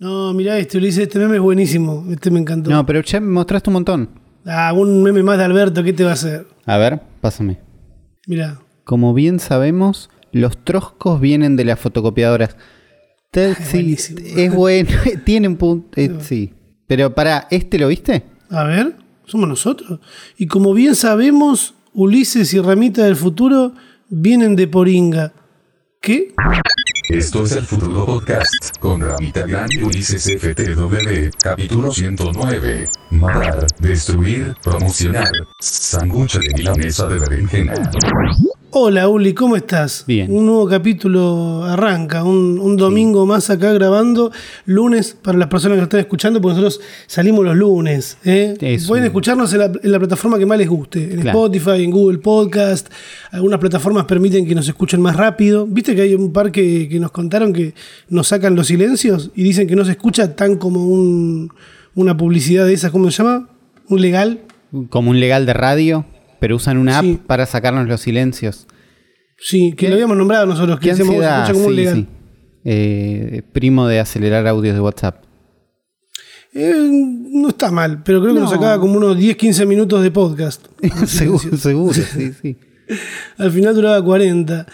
No, mirá este, Ulises, este meme es buenísimo. Este me encantó. No, pero ya me mostraste un montón. Ah, un meme más de Alberto, ¿qué te va a hacer? A ver, pásame. Mirá. Como bien sabemos, los troscos vienen de las fotocopiadoras. Te- sí, es bueno, tiene un punto. eh, sí. Pero para, ¿este lo viste? A ver, somos nosotros. Y como bien sabemos, Ulises y Ramita del futuro vienen de Poringa. ¿Qué? Esto es el Futuro Podcast con Ramita Gran y Ulises FTW, capítulo 109. Matar, destruir, promocionar. Sangucha de milanesa de berenjena. Hola Uli, ¿cómo estás? Bien. Un nuevo capítulo arranca, un, un domingo más acá grabando, lunes para las personas que nos están escuchando, porque nosotros salimos los lunes. ¿eh? Pueden escucharnos en la, en la plataforma que más les guste, en Claro. Spotify, en Google Podcast. Algunas plataformas permiten que nos escuchen más rápido. ¿Viste que hay un par que, que nos contaron que nos sacan los silencios y dicen que no se escucha tan como un- una publicidad de esas, ¿cómo se llama? Un legal. Como un legal de radio, pero usan una app para sacarnos los silencios. Sí, que ¿Qué? lo habíamos nombrado nosotros, que ¿Qué decíamos, se ansiedad? escucha como un Sí, legal. sí. Eh, primo de acelerar audios de WhatsApp. Eh, no está mal, pero creo que nos No. sacaba como unos 10-15 minutos de podcast. seguro, seguro, sí, sí. Al final duraba 40.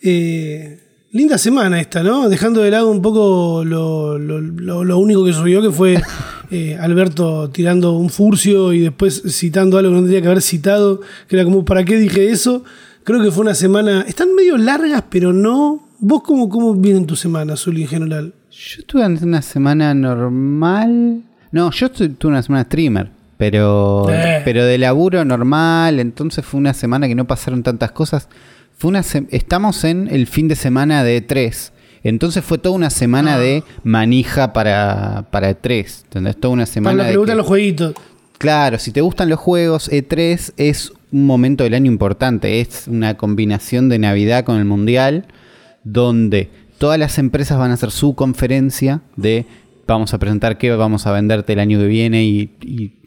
Eh, linda semana esta, ¿no? Dejando de lado un poco lo, lo- lo- lo único que subió, que fue eh, Alberto tirando un furcio y después citando algo que no tendría que haber citado, que era como, ¿para qué dije eso? Creo que fue una semana... Están medio largas, pero no... ¿Vos cómo, cómo vienen tus semanas, Zuli, en general? Yo tuve una semana normal. No, yo tu- tuve una semana streamer. Pero, Eh. pero de laburo normal. Entonces fue una semana que no pasaron tantas cosas. Fue una Estamos en el fin de semana de E3. Entonces fue toda una semana de manija para, para E3. ¿Entendés? Toda una Para semana los que de le gustan que- los jueguitos. Claro, si te gustan los juegos, E3 es un momento del año importante. Es una combinación de Navidad con el Mundial, donde todas las empresas van a hacer su conferencia de vamos a presentar qué vamos a venderte el año que viene y, y-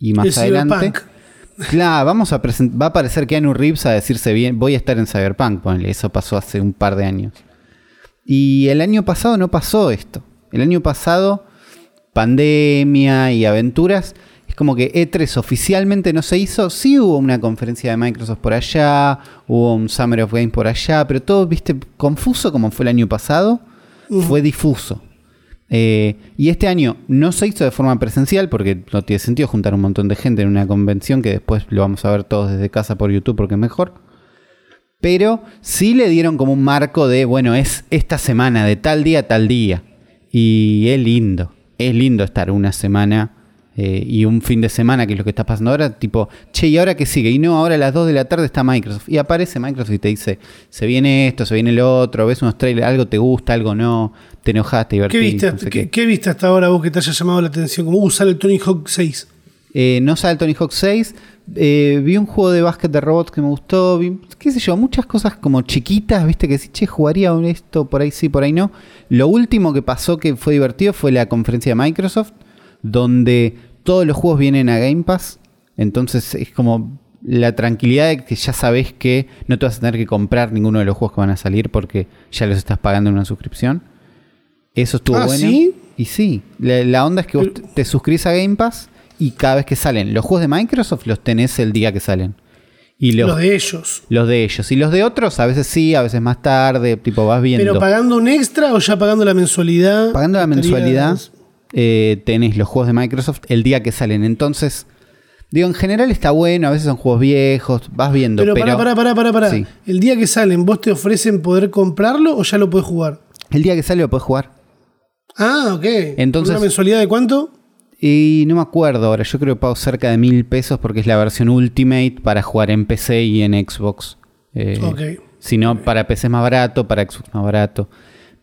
y más El adelante. Cyberpunk. Claro, vamos a va a aparecer Keanu Reeves a decirse bien, voy a estar en Cyberpunk, ponele, eso pasó hace un par de años. Y el año pasado no pasó esto. El año pasado, pandemia y aventuras, es como que E3 oficialmente no se hizo. Sí hubo una conferencia de Microsoft por allá, hubo un Summer of Games por allá, pero todo, viste, confuso como fue el año pasado, fue difuso. Eh, y este año no se hizo de forma presencial porque no tiene sentido juntar un montón de gente en una convención que después lo vamos a ver todos desde casa por YouTube porque es mejor. Pero sí le dieron como un marco de, bueno, es esta semana, de tal día a tal día. Y es lindo, es lindo estar una semana eh, y un fin de semana, que es lo que está pasando ahora, tipo, che, ¿y ahora qué sigue? Y no, ahora a las 2 de la tarde está Microsoft. Y aparece Microsoft y te dice, se viene esto, se viene lo otro, ves unos trailers, algo te gusta, algo no, te enojaste, ¿Qué divertiste. viste, no sé qué, qué. qué viste hasta ahora vos que te haya llamado la atención? Como, uh, sale el Tony Hawk 6. Eh, no sale Tony Hawk 6. Eh, vi un juego de básquet de robots que me gustó. Vi, qué sé yo, muchas cosas como chiquitas, viste, que sí, che, jugaría esto, por ahí sí, por ahí no. Lo último que pasó que fue divertido fue la conferencia de Microsoft, donde todos los juegos vienen a Game Pass. Entonces es como la tranquilidad de que ya sabes que no te vas a tener que comprar ninguno de los juegos que van a salir porque ya los estás pagando en una suscripción. Eso estuvo Ah, bueno. ¿sí? Y sí, la, la onda es que vos te- te suscribís a Game Pass y cada vez que salen los juegos de Microsoft los tenés el día que salen. Y los, Los de ellos. los de ellos. Y los de otros, a veces sí, a veces más tarde, tipo vas viendo. ¿Pero pagando un extra o ya pagando la mensualidad? Pagando la mensualidad, eh, tenés los juegos de Microsoft el día que salen. Entonces, digo, en general está bueno, a veces son juegos viejos, vas viendo. Pero, Pero, pará, pará, pará, pará. Sí. El día que salen, ¿vos te ofrecen poder comprarlo o ya lo podés jugar? el día que sale lo podés jugar. Ah, ok. Entonces- ¿Una mensualidad de cuánto? Y no me acuerdo ahora, yo creo que pago cerca de mil pesos porque es la versión Ultimate para jugar en PC y en Xbox. Eh, Ok. Si no, para PC es más barato, para Xbox más barato.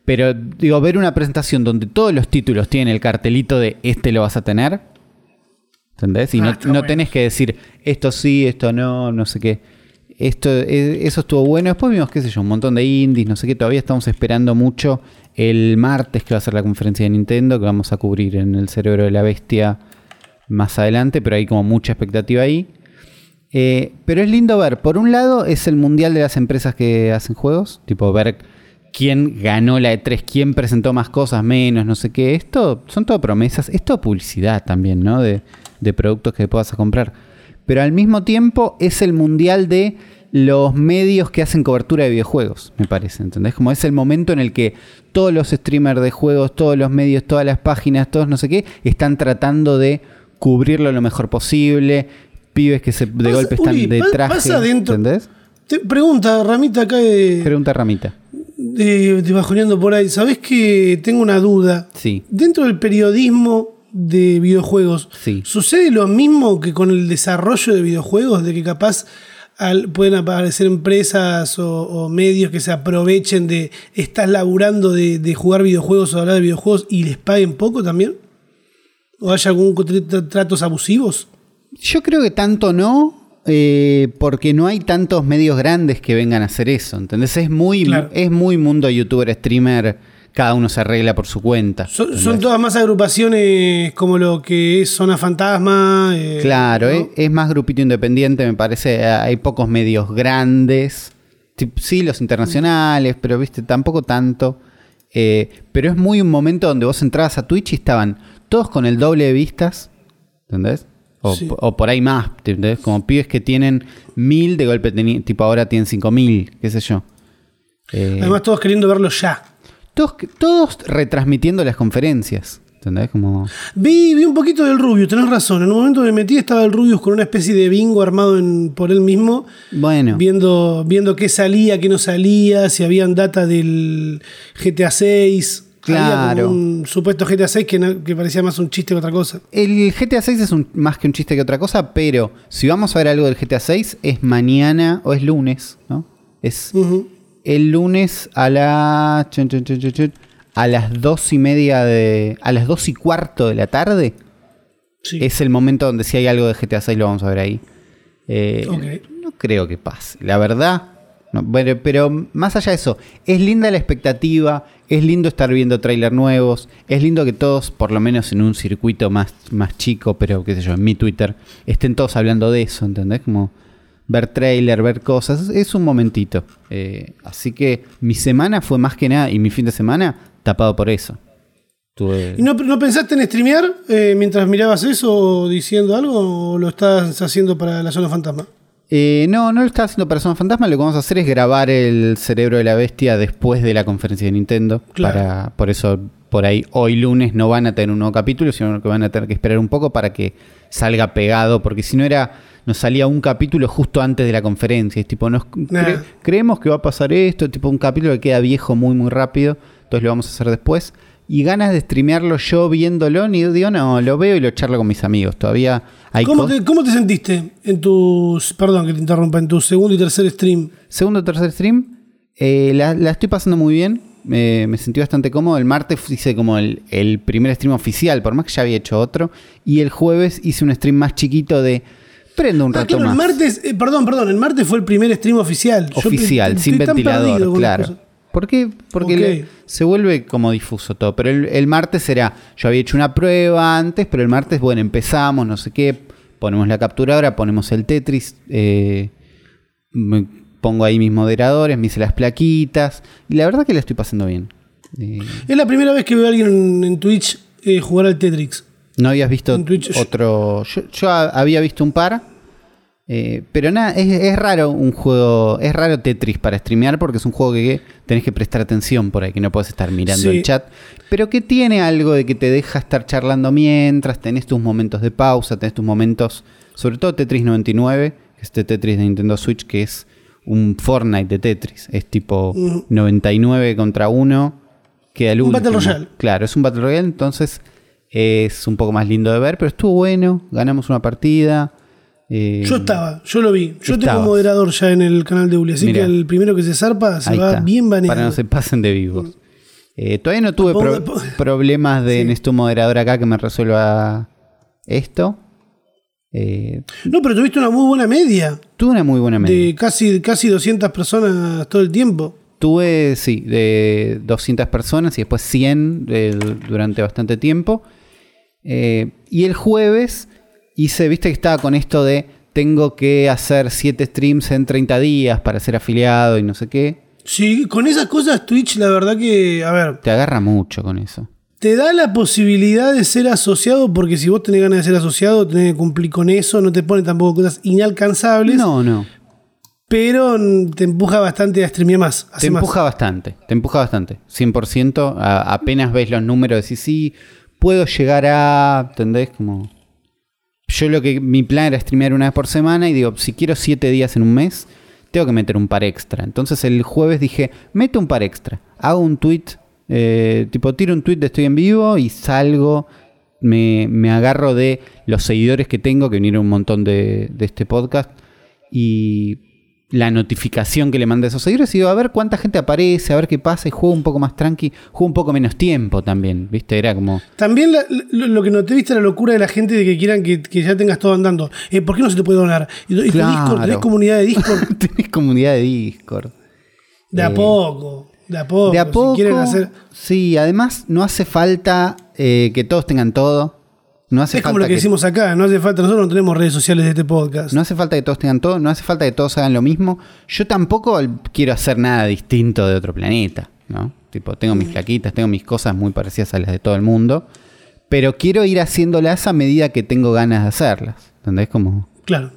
Pero digo, ver una presentación donde todos los títulos tienen el cartelito de este lo vas a tener. ¿Entendés? Y Ah, no, no bueno. tenés que decir esto sí, esto no, no sé qué. Esto, eh, eso estuvo bueno. Después vimos, qué sé yo, un montón de indies, no sé qué. Todavía estamos esperando mucho el martes que va a ser la conferencia de Nintendo, que vamos a cubrir en el cerebro de la bestia más adelante, pero hay como mucha expectativa ahí. Eh, pero es lindo ver, por un lado es el mundial de las empresas que hacen juegos, tipo ver quién ganó la E3, quién presentó más cosas, menos, no sé qué. Esto son todo promesas, es todo publicidad también, ¿no? De, de productos que puedas comprar. Pero al mismo tiempo es el mundial de los medios que hacen cobertura de videojuegos, me parece, ¿entendés? Como es el momento en el que todos los streamers de juegos, todos los medios, todas las páginas, todos no sé qué, están tratando de cubrirlo lo mejor posible. Pibes que se, de golpe están Uli, de traje, ¿entendés? Te pregunta, Ramita, acá de, Pregunta Ramita. De, de bajoneando por ahí. ¿Sabés que tengo una duda? Sí. Dentro del periodismo de videojuegos, Sí. ¿sucede lo mismo que con el desarrollo de videojuegos? De que capaz al- pueden aparecer empresas o, o medios que se aprovechen de estás laburando de, de jugar videojuegos o hablar de videojuegos y les paguen poco también? ¿O haya algún tra- tra- tratos abusivos? Yo creo que tanto no, eh, porque no hay tantos medios grandes que vengan a hacer eso. ¿Entendés? Es muy, Claro. es muy mundo youtuber, streamer, cada uno se arregla por su cuenta. Son, todas más agrupaciones como lo que es Zona Fantasma. eh, Claro, ¿no? es, es más grupito independiente, me parece. eh, Hay pocos medios grandes. Sí, los internacionales, pero viste, tampoco tanto. Eh, pero es muy un momento donde vos entrabas a Twitch y estaban todos con el doble de vistas. ¿Entendés? O, Sí. o por ahí más, ¿entendés? Como pibes que tienen mil, de golpe tipo ahora tienen cinco mil, qué sé yo. Eh, Además, todos queriendo verlo ya. todos, todos retransmitiendo las conferencias. ¿Entendés? Como. Vi, vi un poquito del Rubius, tenés razón. En un momento me metí, estaba el Rubius con una especie de bingo armado en- por él mismo, Bueno. viendo, viendo qué salía, qué no salía, si habían data del GTA 6. Claro. un supuesto GTA 6 que, no- que parecía más un chiste que otra cosa. El GTA 6 es un- más que un chiste que otra cosa, pero si vamos a ver algo del GTA 6 es mañana o es lunes, ¿no? Es el lunes a la a las dos y media de a las dos y cuarto de la tarde Sí. es el momento donde si hay algo de GTA 6 lo vamos a ver ahí. Eh, Ok. No creo que pase, la verdad. No, pero más allá de eso, es linda la expectativa, es lindo estar viendo trailers nuevos, es lindo que todos, por lo menos en un circuito más, más chico, pero qué sé yo, en mi Twitter, estén todos hablando de eso, ¿entendés? Como ver trailer, ver cosas, es un momentito. Eh, así que mi semana fue más que nada, y mi fin de semana, tapado por eso. ¿Y no, pensaste en streamear eh, mientras mirabas eso diciendo algo o lo estás haciendo para la zona fantasma? Eh, no, no lo estaba haciendo para Zona Fantasma. Lo que vamos a hacer es grabar el cerebro de la bestia después de la conferencia de Nintendo. Claro. Para, por eso, por ahí, hoy lunes no van a tener un nuevo capítulo, sino que van a tener que esperar un poco para que salga pegado. Porque si no era, nos salía un capítulo justo antes de la conferencia. Es tipo, nos Nah. cre- creemos que va a pasar esto. Tipo, un capítulo que queda viejo muy, muy rápido. Entonces lo vamos a hacer después. Y ganas de streamearlo yo viéndolo, ni digo, no, lo veo y lo charlo con mis amigos. Todavía hay ¿Cómo te, ¿Cómo te sentiste en tus, perdón que te interrumpa, en tu segundo y tercer stream? Segundo o tercer stream. eh, la, la estoy pasando muy bien. Me, me sentí bastante cómodo. El martes hice como el, el primer stream oficial, por más que ya había hecho otro. Y el jueves hice un stream más chiquito de prendo un Ah, rato claro, el más. martes, eh, perdón, perdón, el martes fue el primer stream oficial. Oficial, sin ventilador, claro. ¿Por qué? Porque le- se vuelve como difuso todo. Pero el, el martes era, yo había hecho una prueba antes, pero el martes, bueno, empezamos, no sé qué, ponemos la capturadora, ponemos el Tetris, eh, me pongo ahí mis moderadores, me hice las plaquitas, y la verdad que la estoy pasando bien. Eh, Es la primera vez que veo a alguien en, Twitch eh, jugar al Tetrix. no habías visto otro... Yo, había visto un par, eh, pero nada, es, es raro un juego, es raro Tetris para streamear porque es un juego que tenés que prestar atención por ahí, que no puedes estar mirando Sí. el chat, pero que tiene algo de que te deja estar charlando mientras, tenés tus momentos de pausa, tenés tus momentos, sobre todo Tetris 99, que es este Tetris de Nintendo Switch, que es un Fortnite de Tetris, es tipo 99 contra 1, queda el Un último. Battle Royale. Claro, es un Battle Royale, entonces es un poco más lindo de ver, pero estuvo bueno, ganamos una partida. Eh, Yo estaba, yo lo vi. Yo Estabas. tengo moderador ya en el canal de Uli, así Mirá. que el primero que se zarpa se va está, bien baneado. Para no se pasen de vivos. Eh, todavía no tuve pro- problemas de Sí. necesito un moderador acá que me resuelva esto. Eh, No, pero tuviste una muy buena media. tuve una muy buena media. De casi, casi 200 personas todo el tiempo. Tuve, sí, de 200 personas y después 100 de- durante bastante tiempo. Y el jueves hice, viste que estaba con esto de tengo que hacer 7 streams en 30 días para ser afiliado y no sé qué. Sí, con esas cosas Twitch, la verdad que, a ver, Te agarra mucho con eso. te da la posibilidad de ser asociado, porque si vos tenés ganas de ser asociado, tenés que cumplir con eso, no te pone tampoco cosas inalcanzables, No, no. pero te empuja bastante a streamear más. Te más. empuja bastante, te empuja bastante. 100%, a- apenas ves los números, decís, sí, puedo llegar a, ¿entendés? Como... Yo lo que, mi plan era streamear una vez por semana y digo, si quiero 7 días en un mes, tengo que meter un par extra. Entonces el jueves dije, meto un par extra, hago un tweet, eh, tipo tiro un tweet de estoy en vivo y salgo, me, me agarro de los seguidores que tengo, que vinieron un montón de, de este podcast, y la notificación que le mandé a esos seguidores y digo, a ver cuánta gente aparece, a ver qué pasa, y juego un poco más tranqui, juego un poco menos tiempo también, ¿viste? Era como... También la- lo, lo que noté, viste, la locura de la gente de que quieran que, que ya tengas todo andando. Eh, ¿Por qué no se te puede donar? Y, Claro. Discord, tenés comunidad de Discord Tenés comunidad de Discord. de a Eh, poco. De a poco. De a poco. Si quieren hacer. Sí, además no hace falta eh, que todos tengan todo. No hace Es como lo que, decimos acá, no hace falta, nosotros no tenemos redes sociales de este podcast. No hace falta que todos tengan todo, no hace falta que todos hagan lo mismo. Yo tampoco quiero hacer nada distinto de otro planeta, ¿no? Tipo, tengo mis plaquitas, tengo mis cosas muy parecidas a las de todo el mundo, pero quiero ir haciéndolas a medida que tengo ganas de hacerlas. ¿Entendés? Como Claro.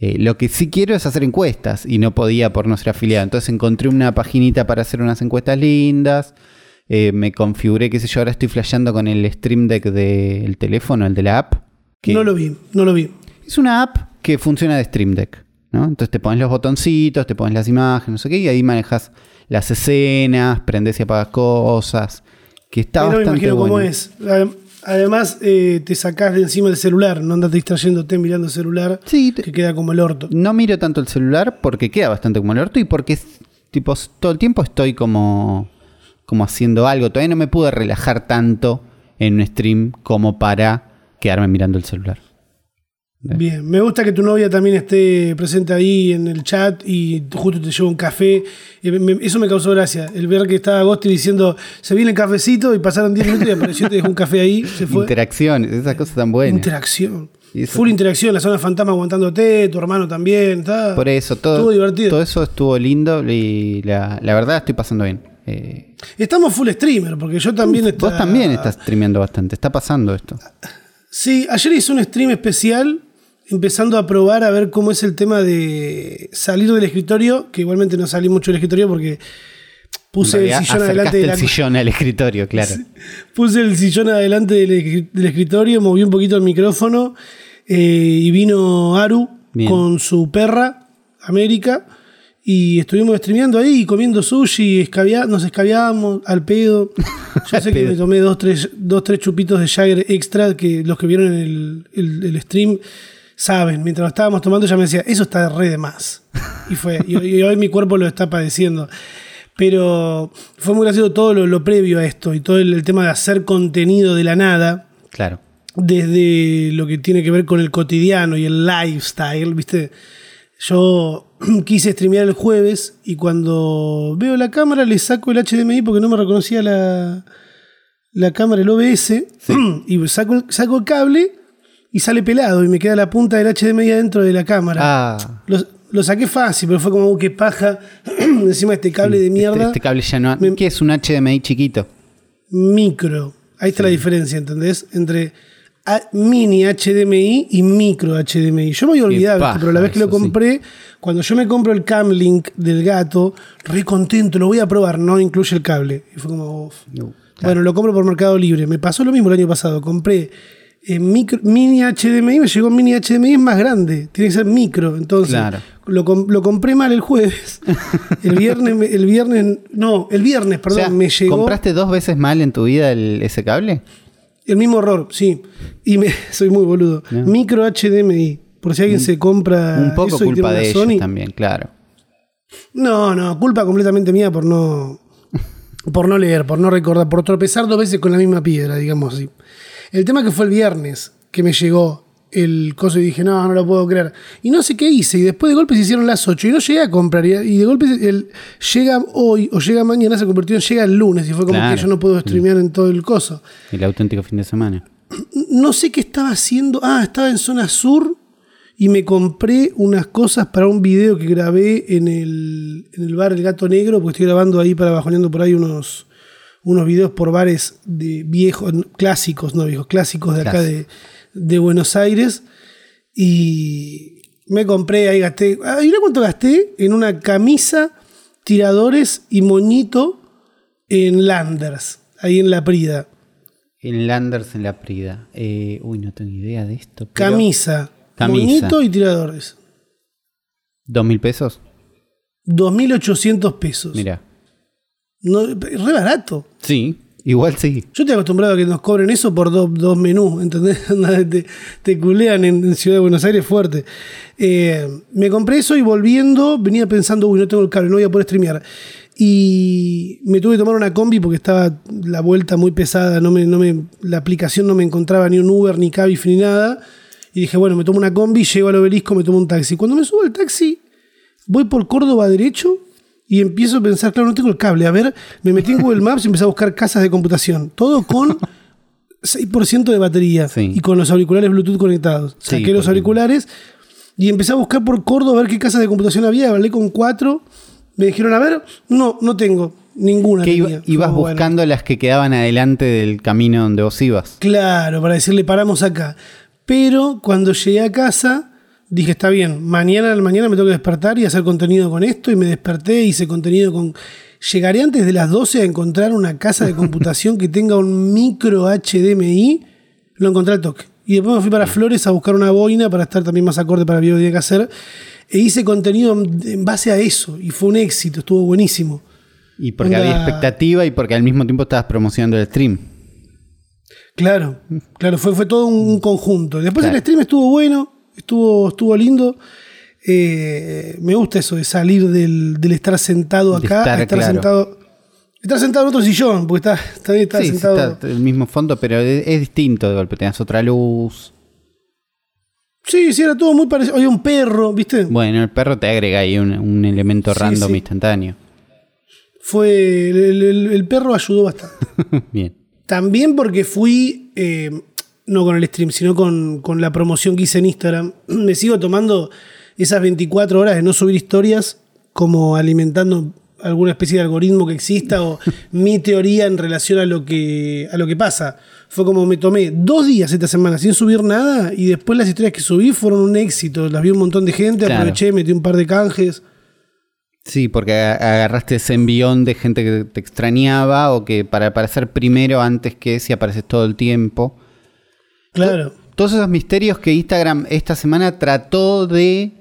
eh, lo que sí quiero es hacer encuestas y no podía por no ser afiliado. Entonces encontré una paginita para hacer unas encuestas lindas. Eh, me configuré, qué sé yo, ahora estoy flasheando con el Stream Deck del teléfono, el de la app. que- No lo vi, no lo vi. es una app que funciona de Stream Deck. ¿no? Entonces te pones los botoncitos, te pones las imágenes, no sé qué, y ahí manejas las escenas, prendes y apagas cosas. Que está Pero me bastante imagino bueno. cómo es. Adem- Además, eh, te sacás de encima del celular, no andas distrayéndote mirando el celular, Sí, te- que queda como el orto. no miro tanto el celular porque queda bastante como el orto y porque tipo, todo el tiempo estoy como, como haciendo algo. Todavía no me pude relajar tanto en un stream como para quedarme mirando el celular. Bien, me gusta que tu novia también esté presente ahí en el chat y justo te lleva un café. Eh, eso me causó gracia, el ver que estaba Agosti diciendo, se viene el cafecito y pasaron 10 minutos y apareció y te dejó un café ahí, se fue. Interacciones, esas cosas tan buenas. Interacción. Full interacción, la zona fantasma aguantándote, tu hermano también. Está, Por eso, todo, Estuvo divertido. todo eso estuvo lindo y la, la verdad estoy pasando bien. Eh, Estamos full streamer, porque yo también... vos está- también estás streameando bastante, está pasando esto. Sí, ayer hice un stream especial empezando a probar a ver cómo es el tema de salir del escritorio, que igualmente no salí mucho del escritorio porque puse el sillón adelante acercaste de la el sillón al escritorio, claro. Puse el sillón adelante del, escri- del escritorio, moví un poquito el micrófono eh, y vino Aru Bien. con su perra, América, y estuvimos streameando ahí, comiendo sushi, escabia- nos escabiábamos al pedo. Yo sé que me tomé dos tres, dos, tres chupitos de Jagger extra, que los que vieron el, el- el stream saben, mientras lo estábamos tomando ya me decía, eso está re de más. Y fue, y, y hoy mi cuerpo lo está padeciendo. Pero fue muy gracioso todo lo, lo previo a esto y todo el, el tema de hacer contenido de la nada, Claro. desde lo que tiene que ver con el cotidiano y el lifestyle, ¿viste? Yo quise streamear el jueves y cuando veo la cámara le saco el HDMI porque no me reconocía la, la cámara, el OBS, y saco, saco el cable y sale pelado y me queda la punta del HDMI adentro de la cámara. Ah, Lo, lo saqué fácil, pero fue como, "Uh, qué paja, encima de este cable de este, mierda. este cable ya no. Me- ¿Qué es un HDMI chiquito? micro. Ahí está la diferencia, ¿entendés? Entre mini HDMI y micro HDMI. Yo me había olvidado, paja esto, pero la vez que lo sí. compré, cuando yo me compro el Cam Link del gato, re contento, lo voy a probar, no incluye el cable. Y fue como. No, Bueno, lo compro por Mercado Libre. Me pasó lo mismo el año pasado. Compré eh, micro- mini HDMI, me llegó mini HDMI, es más grande. Tiene que ser micro. Entonces, Claro. lo, com- lo compré mal el jueves. El viernes, el viernes, no, el viernes, O perdón, sea, me llegó. ¿Compraste dos veces mal en tu vida el- ese cable? El mismo error, sí. Y me, soy muy boludo. Micro HDMI. Por si alguien se compra. Un poco eso y tiene culpa una de ellos Sony. también, claro. No, no, culpa completamente mía por no. Por no leer, por no recordar, por tropezar dos veces con la misma piedra, digamos así. El tema que fue el viernes que me llegó el coso y dije, no, no lo puedo creer. Y no sé qué hice. Y después de golpe se hicieron las 8 y no llegué a comprar. Y de golpe el, llega hoy o llega mañana, se convirtió en llega el lunes. Y fue como Claro. que yo no puedo streamear en todo el coso. El auténtico fin de semana. no sé qué estaba haciendo. Ah, estaba en zona sur y me compré unas cosas para un video que grabé en el, en el bar El Gato Negro, porque estoy grabando ahí para bajoneando por ahí unos, unos videos por bares de viejos, clásicos, no viejos, clásicos de acá de, de Buenos Aires. Y me compré, ahí gasté, ah, ¿y cuánto gasté? En una camisa, tiradores y moñito en Landers, ahí en La Prida. En Landers, en La Prida. Eh, uy, no tengo idea de esto. Camisa, moñito y tiradores. ¿Dos mil pesos? 2.800 pesos. Mira. No, re barato. Sí, igual sí. Yo estoy acostumbrado a que nos cobren eso por dos menús, ¿entendés? te, te culean en, Ciudad de Buenos Aires fuerte. Eh, me compré eso y volviendo venía pensando, uy, no tengo el cable, no voy a poder streamear. Y me tuve que tomar una combi porque estaba la vuelta muy pesada, no me, no me, la aplicación no me encontraba ni un Uber, ni Cabify, ni nada. Y dije, bueno, me tomo una combi, llego al obelisco, me tomo un taxi. Cuando me subo al taxi, voy por Córdoba derecho y empiezo a pensar, claro, no tengo el cable. A ver, me metí en Google Maps y empecé a buscar casas de computación. Todo con 6% de batería y con los auriculares Bluetooth conectados. Saqué los auriculares y empecé a buscar por Córdoba a ver qué casas de computación había. Hablé con cuatro. Me dijeron, a ver, no, no tengo. Ninguna. Que ibas buscando las que quedaban adelante del camino donde vos ibas. Claro, para decirle paramos acá. Pero cuando llegué a casa, dije, está bien, mañana al mañana me tengo que despertar y hacer contenido con esto. Y me desperté, hice contenido con. Llegaré antes de las 12 a encontrar una casa de computación que tenga un micro HDMI. Lo encontré al toque. Y después me fui para Flores a buscar una boina para estar también más acorde para el video que tenía que hacer. E hice contenido en base a eso. Y fue un éxito, estuvo buenísimo. Y porque había expectativa y porque al mismo tiempo estabas promocionando el stream. Claro, claro, fue, fue todo un conjunto. Después el stream estuvo bueno, estuvo, estuvo lindo. Eh, me gusta eso de salir del, estar sentado acá estar, sentado. Estar sentado en otro sillón, porque está, está, sí, sentado. Está el mismo fondo, pero es, distinto de golpe. Tenías otra luz. Sí, sí, era todo muy parecido. Había un perro, ¿viste? Bueno, el perro te agrega ahí un, elemento random instantáneo. Fue. El, perro ayudó bastante. Bien. También porque fui. Eh, no con el stream, sino con, la promoción que hice en Instagram. Me sigo tomando esas 24 horas de no subir historias como alimentando alguna especie de algoritmo que exista o mi teoría en relación a lo que, a lo que pasa. Fue como me tomé dos días esta semana sin subir nada y después las historias que subí fueron un éxito. Las vi un montón de gente, aproveché, metí un par de canjes. Sí, porque agarraste ese envión de gente que te extrañaba o que para aparecer primero antes que si apareces todo el tiempo. Claro. Todos esos misterios que Instagram esta semana trató de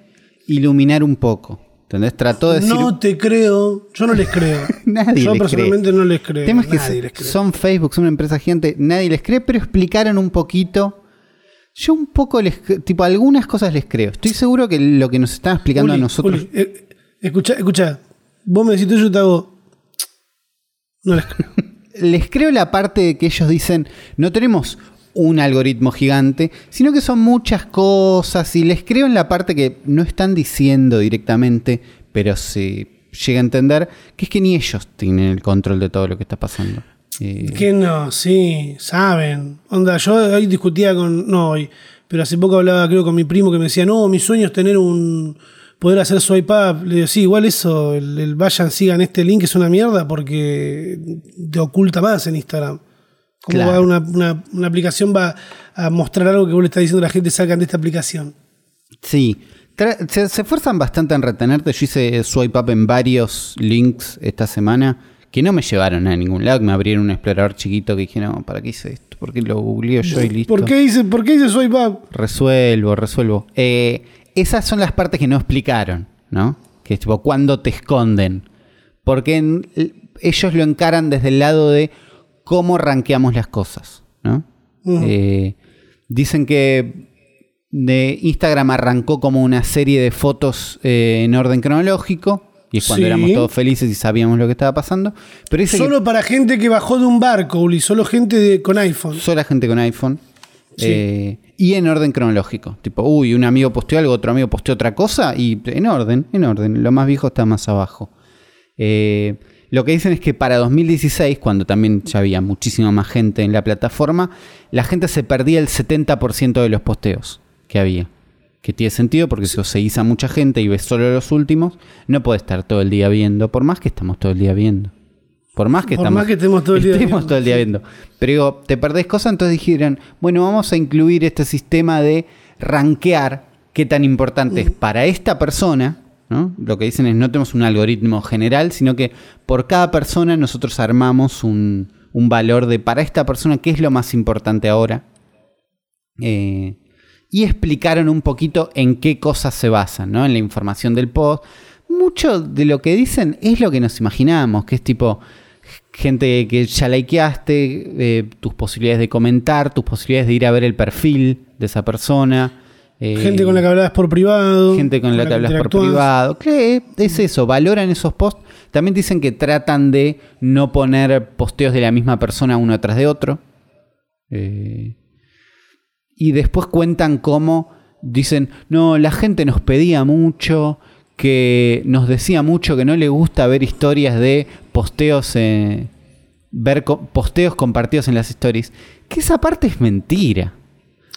iluminar un poco. ¿Entendés? Trató de decir. No te creo. Yo no les creo. nadie Yo personalmente no les creo. Temas que son Facebook, son una empresa gigante, nadie les cree, pero explicaron un poquito. Yo un poco les. Tipo, algunas cosas les creo. Estoy seguro que lo que nos están explicando a nosotros. Eh, escucha, escucha. Vos me decís, yo te hago. No les creo. les creo la parte de que ellos dicen: no tenemos un algoritmo gigante, sino que son muchas cosas y les creo en la parte que no están diciendo directamente, pero se llega a entender, que es que ni ellos tienen el control de todo lo que está pasando. Eh, que no, sí, saben. Onda, yo hoy discutía con, no hoy, pero hace poco hablaba creo con mi primo que me decía, no, mi sueño es tener un, poder hacer swipe up. Le digo, sí, igual eso, el vayan, sigan este link es una mierda porque te oculta más en Instagram. ¿Cómo una, aplicación va a mostrar algo que vos le estás diciendo a la gente salgan de esta aplicación? Sí. Se, esfuerzan bastante en retenerte. Yo hice swipe up en varios links esta semana que no me llevaron a ningún lado, me abrieron un explorador chiquito que dije, no, ¿para qué hice esto? ¿Por qué lo googleo yo y listo? ¿Por qué hice, por qué hice swipe up? Resuelvo, resuelvo. Eh, esas son las partes que no explicaron, ¿no? Que es tipo, ¿cuándo te esconden? Porque ellos lo encaran desde el lado de cómo rankeamos las cosas. ¿no? Eh, dicen que de Instagram arrancó como una serie de fotos eh, en orden cronológico. Y es cuando éramos todos felices y sabíamos lo que estaba pasando. Pero solo para gente que bajó de un barco, Uli, solo gente con iPhone. Solo gente con iPhone. Eh, y en orden cronológico. Tipo, uy, un amigo posteó algo, otro amigo posteó otra cosa. Y en orden, en orden. Lo más viejo está más abajo. Eh, lo que dicen es que para 2016, cuando también ya había muchísima más gente en la plataforma, la gente se perdía el 70% de los posteos que había. que tiene sentido porque si seguís a mucha gente y ves solo los últimos, no puedes estar todo el día viendo, por más que estamos todo el día viendo. Por más que, Por estamos, más que estemos todo el día estemos viendo, todo el día viendo. Pero digo, te perdés cosas, entonces dijeron, bueno, vamos a incluir este sistema de rankear qué tan importante es para esta persona. ¿No? Lo que dicen es no tenemos un algoritmo general, sino que por cada persona nosotros armamos un, un valor de para esta persona qué es lo más importante ahora. Eh, y explicaron un poquito en qué cosas se basan, ¿no? En la información del post. Mucho de lo que dicen es lo que nos imaginábamos, que es tipo gente que ya likeaste, eh, tus posibilidades de comentar, tus posibilidades de ir a ver el perfil de esa persona. Eh, Gente con la que hablas por privado. gente con la que hablas por privado. Claro, es eso, valoran esos posts. También dicen que tratan de no poner posteos de la misma persona uno tras de otro. Eh, y después cuentan cómo dicen, no, la gente nos pedía mucho, que nos decía mucho que no le gusta ver historias de posteos, eh, ver co- posteos compartidos en las stories. Que esa parte es mentira.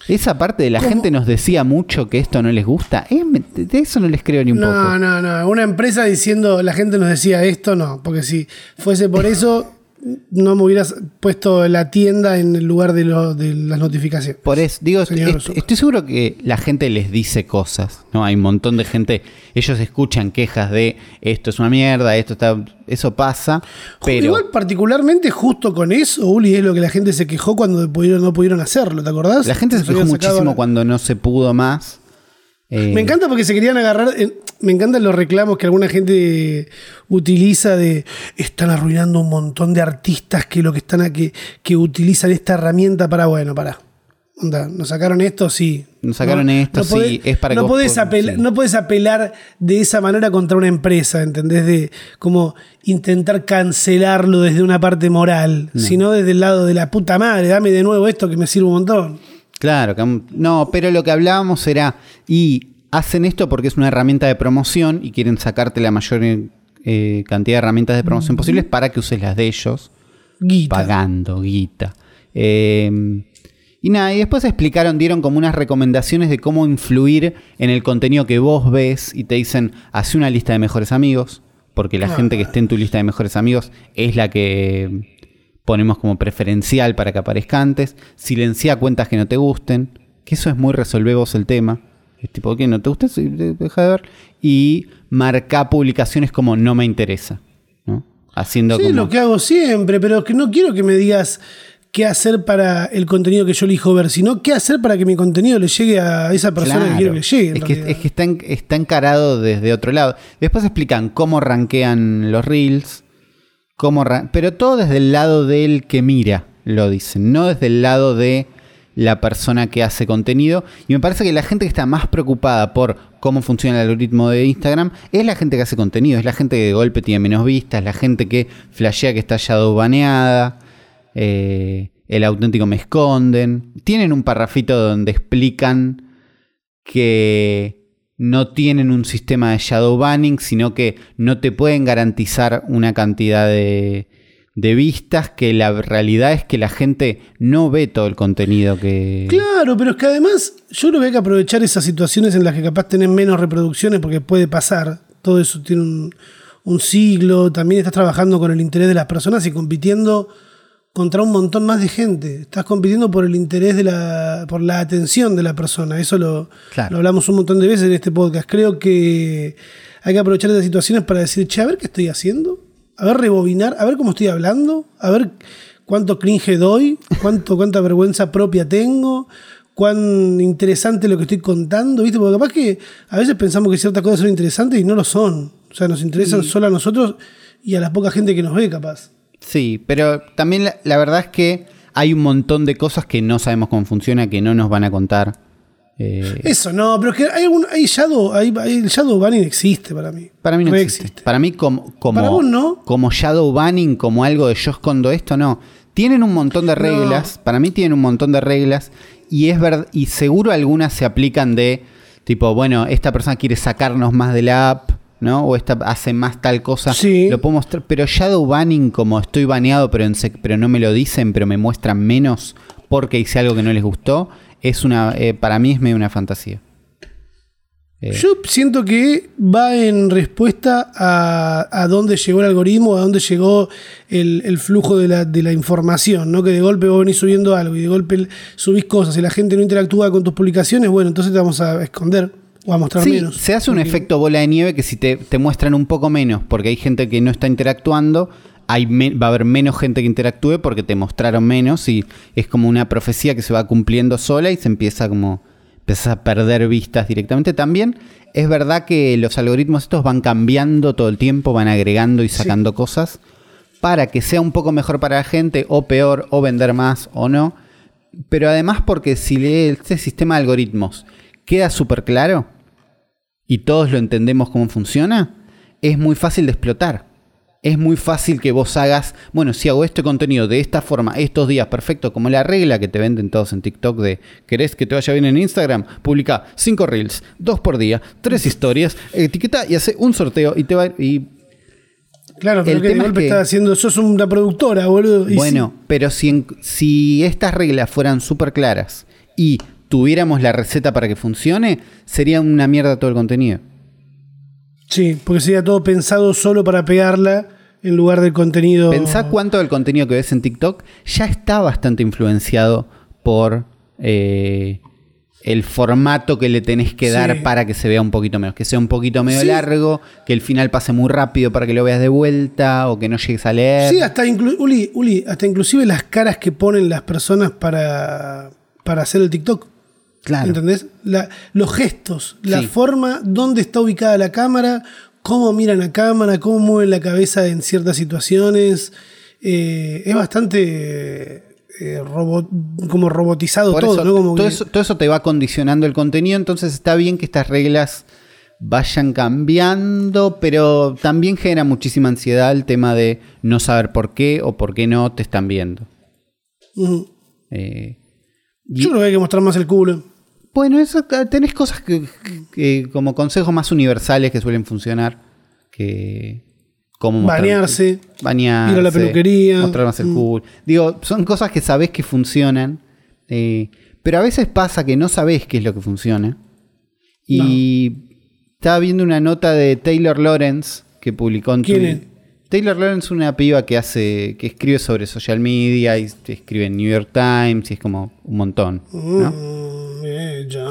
Esa parte de la ¿Cómo? gente nos decía mucho que esto no les gusta. Men- de eso no les creo ni un No, poco. no, no. Una empresa diciendo la gente nos decía esto, no. Porque si fuese por eso, no me hubieras puesto la tienda en el lugar de, lo- de las notificaciones. Por eso, digo, est- estoy seguro que la gente les dice cosas, ¿no? Hay un montón de gente, ellos escuchan quejas de esto es una mierda, esto está, eso pasa, pero Igual, particularmente, justo con eso, Uli, es lo que la gente se quejó cuando pudieron, no pudieron hacerlo, ¿te acordás? la gente se quejó sacado- muchísimo cuando no se pudo más. Eh, Me encanta porque se querían agarrar. en- me encantan los reclamos que alguna gente utiliza de están arruinando un montón de artistas que lo que están a que, que utilizan esta herramienta para, bueno, para. Onda, nos sacaron esto, sí. Nos sacaron esto, sí, es para que no vos podés sí. No podés apelar de esa manera contra una empresa, ¿entendés? De como intentar cancelarlo desde una parte moral, sino desde el lado de la puta madre, dame de nuevo esto que me sirve un montón. Claro, que- no, pero lo que hablábamos era, y hacen esto porque es una herramienta de promoción y quieren sacarte la mayor eh, cantidad de herramientas de promoción posibles para que uses las de ellos. Guita. pagando guita. Eh, y nada, y después explicaron, dieron como unas recomendaciones de cómo influir en el contenido que vos ves y te dicen, hace una lista de mejores amigos, porque la Ah. gente que esté en tu lista de mejores amigos es la que ponemos como preferencial para que aparezca antes, silencia cuentas que no te gusten, que eso es muy resolver vos el tema. Es tipo, que no te gusta? Deja de ver. Y marca publicaciones como no me interesa. ¿no? Haciendo Sí, como... lo que hago siempre, pero que no quiero que me digas qué hacer para el contenido que yo elijo ver, sino qué hacer para que mi contenido le llegue a esa persona que quiero que le llegue. Es que, es está, en- está encarado desde otro lado. Después explican cómo rankean los reels, pero todo desde el lado del que mira, lo dicen, no desde el lado de la persona que hace contenido. Y me parece que la gente que está más preocupada por cómo funciona el algoritmo de Instagram es la gente que hace contenido, es la gente que de golpe tiene menos vistas, la gente que flashea que está shadow baneada, eh, el auténtico me esconden. Tienen un parrafito donde explican que no tienen un sistema de shadow banning, sino que no te pueden garantizar una cantidad de, de vistas, que la realidad es que la gente no ve todo el contenido que... Claro, pero es que además yo creo que hay que aprovechar esas situaciones en las que capaz tenés menos reproducciones porque puede pasar. Todo eso tiene un, un siglo. También estás trabajando con el interés de las personas y compitiendo contra un montón más de gente. Estás compitiendo por el interés de la, por la atención de la persona. Eso lo, Claro. lo hablamos un montón de veces en este podcast. Creo que hay que aprovechar esas situaciones para decir, che, a ver qué estoy haciendo. A ver, rebobinar, a ver cómo estoy hablando, a ver cuánto cringe doy, cuánto, cuánta vergüenza propia tengo, cuán interesante lo que estoy contando, ¿viste? Porque capaz que a veces pensamos que ciertas cosas son interesantes y no lo son. O sea, nos interesan solo a nosotros y a la poca gente que nos ve, capaz. Sí, pero también la, la verdad es que hay un montón de cosas que no sabemos cómo funciona, que no nos van a contar. Eh, Eso, no, pero es que hay algún, hay shadow, hay, hay- el shadow banning existe para mí. Para mí no existe. Para mí como, como, Para vos no. como shadow banning, como algo de yo escondo esto, no. Tienen un montón de reglas. Para mí tienen un montón de reglas. Y es verdad, y seguro algunas se aplican de tipo, bueno, esta persona quiere sacarnos más de la app, ¿no? O esta hace más tal cosa. Sí. Lo puedo mostrar. Pero shadow banning, como estoy baneado, pero, en sec- pero no me lo dicen, pero me muestran menos porque hice algo que no les gustó, es una, eh, para mí es medio una fantasía. Eh, Yo siento que va en respuesta a, a dónde llegó el algoritmo, a dónde llegó el, el flujo de la, de la información, ¿no? Que de golpe vos venís subiendo algo y de golpe subís cosas y la gente no interactúa con tus publicaciones, bueno, entonces te vamos a esconder o a mostrar Sí, menos. se hace un efecto bola de nieve que si te, te muestran un poco menos porque hay gente que no está interactuando, hay me- va a haber menos gente que interactúe porque te mostraron menos y es como una profecía que se va cumpliendo sola y se empieza como empiezas a perder vistas directamente. También es verdad que los algoritmos estos van cambiando todo el tiempo, van agregando y sacando cosas para que sea un poco mejor para la gente o peor o vender más o no. Pero además porque si lee este sistema de algoritmos queda súper claro y todos lo entendemos cómo funciona, es muy fácil de explotar. Es muy fácil que vos hagas, bueno, si hago este contenido de esta forma, estos días, perfecto, como la regla que te venden todos en TikTok de, ¿querés que te vaya bien en Instagram? Publica 5 reels, 2 por día, 3 historias, etiqueta y hace un sorteo y te va y Claro, pero el que de tema es golpe que- estás haciendo, sos una productora, boludo. Bueno, pero si, en- si estas reglas fueran súper claras y tuviéramos la receta para que funcione, sería una mierda todo el contenido. Sí, porque sería todo pensado solo para pegarla en lugar del contenido. Pensá cuánto del contenido que ves en TikTok ya está bastante influenciado por eh, el formato que le tenés que Sí. dar para que se vea un poquito menos. Que sea un poquito medio Sí. largo, que el final pase muy rápido para que lo veas de vuelta o que no llegues a leer. Sí, hasta, Uli, Uli, hasta inclusive las caras que ponen las personas para, para hacer el TikTok. Claro. ¿Entendés? La- los gestos, la Sí. forma, dónde está ubicada la cámara, cómo miran la cámara, cómo mueven la cabeza en ciertas situaciones. Eh, es bastante eh, robot- como robotizado Por todo, eso, ¿no? Como todo, que- eso, todo eso te va condicionando el contenido, entonces está bien que estas reglas vayan cambiando, pero también genera muchísima ansiedad el tema de no saber por qué o por qué no te están viendo. Eh, Yo creo que hay que mostrar más el culo. Bueno, eso, eh, tenés cosas que, que como consejos más universales que suelen funcionar, que como mostrar- Bañarse, bañarse, ir a la peluquería. mostrar más el Mm. cool. Digo, son cosas que sabés que funcionan, eh, pero a veces pasa que no sabés qué es lo que funciona. Y estaba viendo una nota de Taylor Lawrence que publicó en ¿Quién Twitter. es? Taylor Lawrence es una piba que hace, que escribe sobre social media y escribe en New York Times y es como un montón. ¿no? Mm.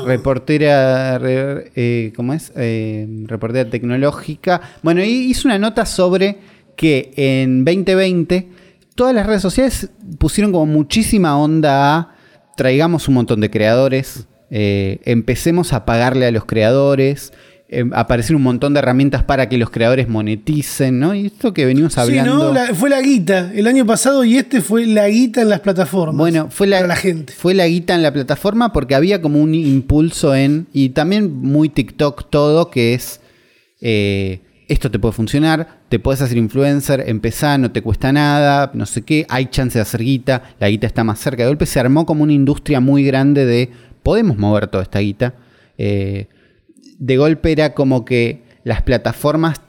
Reportera, re- eh, ¿cómo es? Eh, reportera tecnológica. Bueno, hizo una nota sobre que en 2020 todas las redes sociales pusieron como muchísima onda a traigamos un montón de creadores, eh, empecemos a pagarle a los creadores, eh, aparecen un montón de herramientas para que los creadores moneticen, ¿no? Y esto que venimos Sí, hablando... ¿no? La- fue la guita el año pasado y este fue la guita en las plataformas. Bueno, fue la, para la gente. fue la guita en la plataforma porque había como un impulso en. Y también muy TikTok todo, que es. eh, esto te puede funcionar, te puedes hacer influencer, empezá, no te cuesta nada, no sé qué, hay chance de hacer guita, la guita está más cerca. De golpe se armó como una industria muy grande de. Podemos mover toda esta guita. Eh, de golpe era como que las plataformas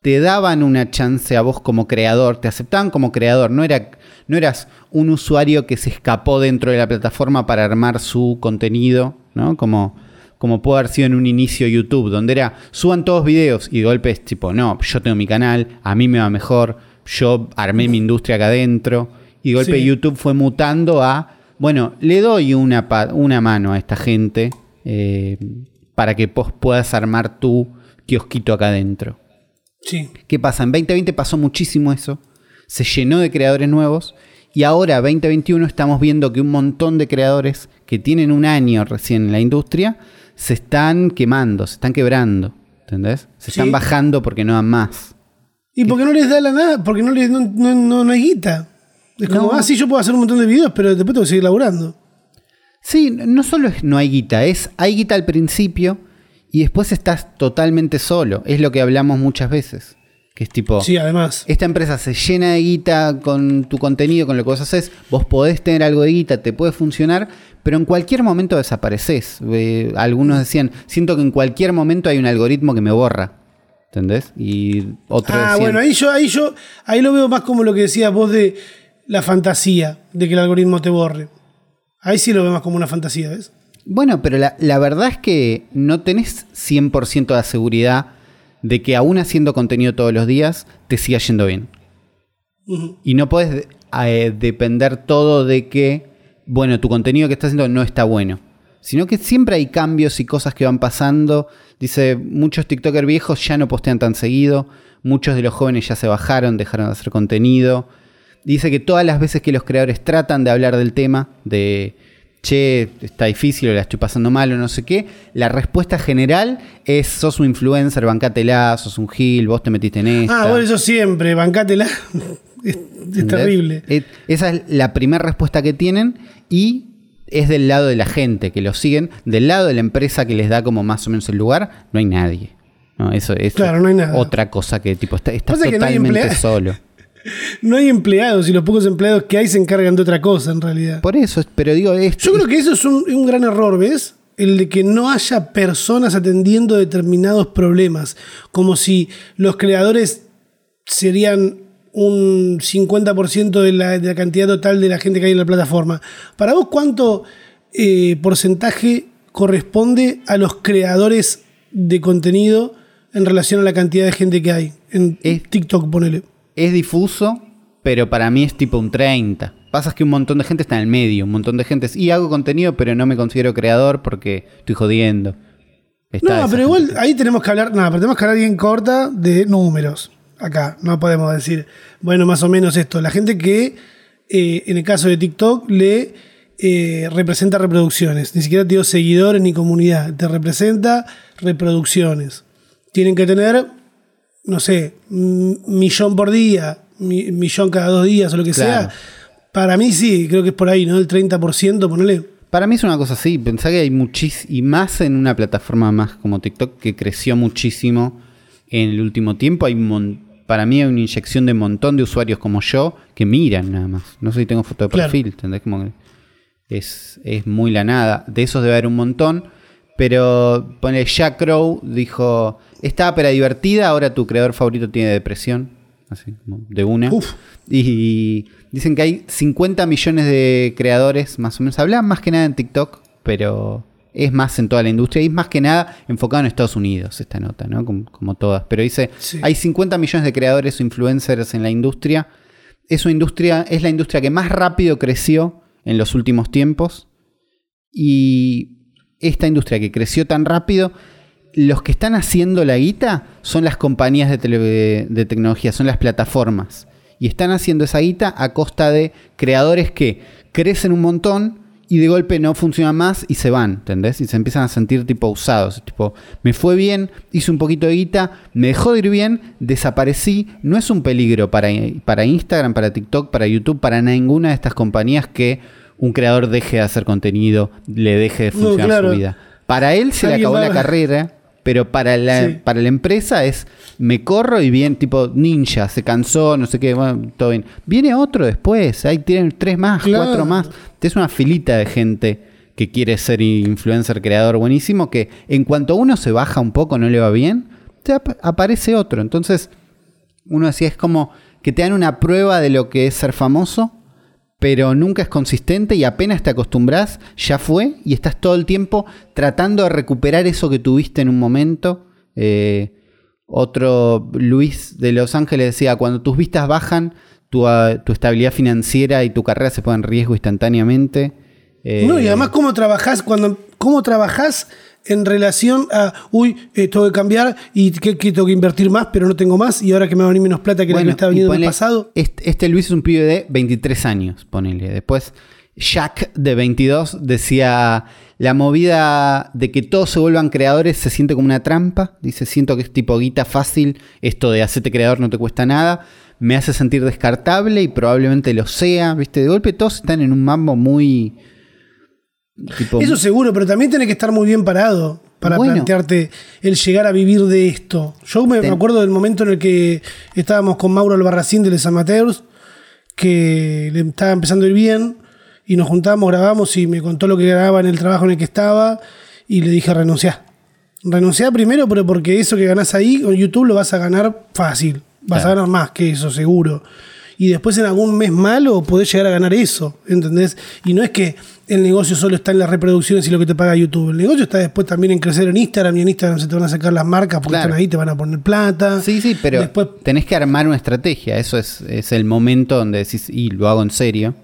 te daban una chance a vos como creador, te aceptaban como creador, no, era, no eras un usuario que se escapó dentro de la plataforma para armar su contenido, ¿no? Como, como pudo haber sido en un inicio YouTube, donde era, suban todos videos y de golpe es tipo, no, yo tengo mi canal, a mí me va mejor, yo armé mi industria acá adentro, y de golpe Sí. YouTube fue mutando a, bueno, le doy una, una mano a esta gente eh, para que vos puedas armar tu kiosquito acá adentro. Sí. ¿Qué pasa? En 2020 pasó muchísimo eso. Se llenó de creadores nuevos. Y ahora, 2021, estamos viendo que un montón de creadores que tienen un año recién en la industria se están quemando, se están quebrando. ¿Entendés? Se Sí. están bajando porque no dan más. ¿Y por qué no les da la nada? Porque no, les, no, no, no- no hay guita. Es como, ah, sí, yo puedo hacer un montón de videos, pero después tengo que seguir laburando. Sí, no solo es no hay guita, es hay guita al principio y después estás totalmente solo. Es lo que hablamos muchas veces. Que es tipo. Sí, además. Esta empresa se llena de guita con tu contenido, con lo que vos haces. Vos podés tener algo de guita, te puede funcionar, pero en cualquier momento desapareces. Eh, algunos decían, siento que en cualquier momento hay un algoritmo que me borra. ¿Entendés? Y otros Ah, decían, bueno, ahí yo, ahí yo, ahí lo veo más como lo que decías vos de la fantasía, de que el algoritmo te borre. Ahí sí lo veo más como una fantasía, ¿ves? Bueno, pero la, la verdad es que no tenés 100% de seguridad de que aún haciendo contenido todos los días te siga yendo bien. Y no puedes eh, depender todo de que, bueno, tu contenido que estás haciendo no está bueno. Sino que siempre hay cambios y cosas que van pasando. Dice, muchos TikTokers viejos ya no postean tan seguido. Muchos de los jóvenes ya se bajaron, dejaron de hacer contenido. Dice que todas las veces que los creadores tratan de hablar del tema, de, che, está difícil o la estoy pasando mal o no sé qué, la respuesta general es, sos un influencer, bancátela, sos un gil, vos te metiste en esta. Ah, bueno, eso siempre, bancátela. es, terrible. Esa es la primera respuesta que tienen y es del lado de la gente que lo siguen. Del lado de la empresa que les da como más o menos el lugar, no hay nadie. No, eso es Claro, no hay nada. otra cosa que tipo está, que no totalmente solo. No hay empleados y los pocos empleados que hay se encargan de otra cosa en realidad. Por eso, es- pero digo, es, Yo creo que eso es un, un gran error, ¿ves? El de que no haya personas atendiendo determinados problemas. Como si los creadores serían un 50% de la, de la cantidad total de la gente que hay en la plataforma. Para vos, ¿cuánto eh, porcentaje corresponde a los creadores de contenido en relación a la cantidad de gente que hay? En Es- TikTok, ponele. Es difuso, pero para mí es tipo un 30. Pasa que un montón de gente está en el medio, un montón de gente es, y hago contenido, pero no me considero creador porque estoy jodiendo. Está No, pero igual gente. ahí tenemos que hablar, no, pero tenemos que hablar bien corta de números. Acá, no podemos decir, bueno, más o menos esto. La gente que, eh, en el caso de TikTok, le eh, representa reproducciones. Ni siquiera te digo seguidores ni comunidad. Te representa reproducciones. Tienen que tener, no sé, millón por día, mi- millón cada dos días o lo que Claro. sea. Para mí sí, creo que es por ahí, ¿no? El 30%, ponele. Para mí es una cosa así. Pensá que hay muchísimo, y más en una plataforma más como TikTok que creció muchísimo en el último tiempo. Hay un mon- para mí hay una inyección de un montón de usuarios como yo que miran nada más. No sé si tengo foto de Claro. perfil, ¿entendés? Como que es, es muy la nada. De esos debe haber un montón. Pero pone Jack Crow dijo, esta para divertida, ahora tu creador favorito tiene depresión. Así, como de una. Uf. Y dicen que hay 50 millones de creadores, más o menos. Hablan más que nada en TikTok, pero es más en toda la industria. Y es más que nada enfocado en Estados Unidos esta nota, ¿no? Como, como todas. Pero dice, Sí. hay 50 millones de creadores o influencers en la industria. Es una industria, es la industria que más rápido creció en los últimos tiempos. Y esta industria que creció tan rápido, los que están haciendo la guita son las compañías de, tele- de tecnología, son las plataformas. Y están haciendo esa guita a costa de creadores que crecen un montón y de golpe no funcionan más y se van, ¿entendés? Y se empiezan a sentir tipo usados. Tipo, me fue bien, hice un poquito de guita, me dejó de ir bien, desaparecí. No es un peligro para, para Instagram, para TikTok, para YouTube, para ninguna de estas compañías que un creador deje de hacer contenido, le deje de No, funcionar claro. su vida. Para él se le acabó va la carrera, pero para la, Sí. para la empresa es me corro y bien, tipo ninja, se cansó, no sé qué, bueno, todo bien. Viene otro después, ahí tienen tres más, Claro. cuatro más. Es una filita de gente que quiere ser influencer, creador buenísimo, que en cuanto uno se baja un poco, no le va bien, te ap- aparece otro. Entonces, uno decía, es como que te dan una prueba de lo que es ser famoso, pero nunca es consistente y apenas te acostumbras, ya fue, y estás todo el tiempo tratando de recuperar eso que tuviste en un momento. Eh, otro Luis de Los Ángeles decía, cuando tus vistas bajan, tu, ah, tu estabilidad financiera y tu carrera se ponen en riesgo instantáneamente. Eh, No, y además cómo trabajás cuando cómo trabajás en relación a uy, eh, tengo que cambiar y que, que tengo que invertir más, pero no tengo más, y ahora que me va a venir menos plata que la que Bueno, me estaba viniendo en el pasado. Este, este Luis es un pibe de 23 años, ponele. Después, Jack, de 22, decía: La movida de que todos se vuelvan creadores se siente como una trampa. Dice: Siento que es tipo guita fácil. Esto de hacerte creador no te cuesta nada. Me hace sentir descartable y probablemente lo sea. ¿Viste? De golpe todos están en un mambo muy. Tipo, Eso seguro, pero también tenés que estar muy bien parado para Bueno. plantearte el llegar a vivir de esto. Yo me, me Ten- acuerdo del momento en el que estábamos con Mauro Albarracín de Les Amateurs, que le estaba empezando a ir bien, y nos juntamos, grabamos y me contó lo que grababa en el trabajo en el que estaba, y le dije renunciar. Renunciar primero, pero porque eso que ganás ahí con YouTube lo vas a ganar fácil. Vas Claro. a ganar más que eso, seguro. Y después en algún mes malo podés llegar a ganar eso, ¿entendés? Y no es que el negocio solo está en las reproducciones y lo que te paga YouTube. El negocio está después también en crecer en Instagram y en Instagram se te van a sacar las marcas porque Claro. están ahí, te van a poner plata. Sí, sí, pero Después, tenés que armar una estrategia. Eso es, es el momento donde decís, y lo hago en serio.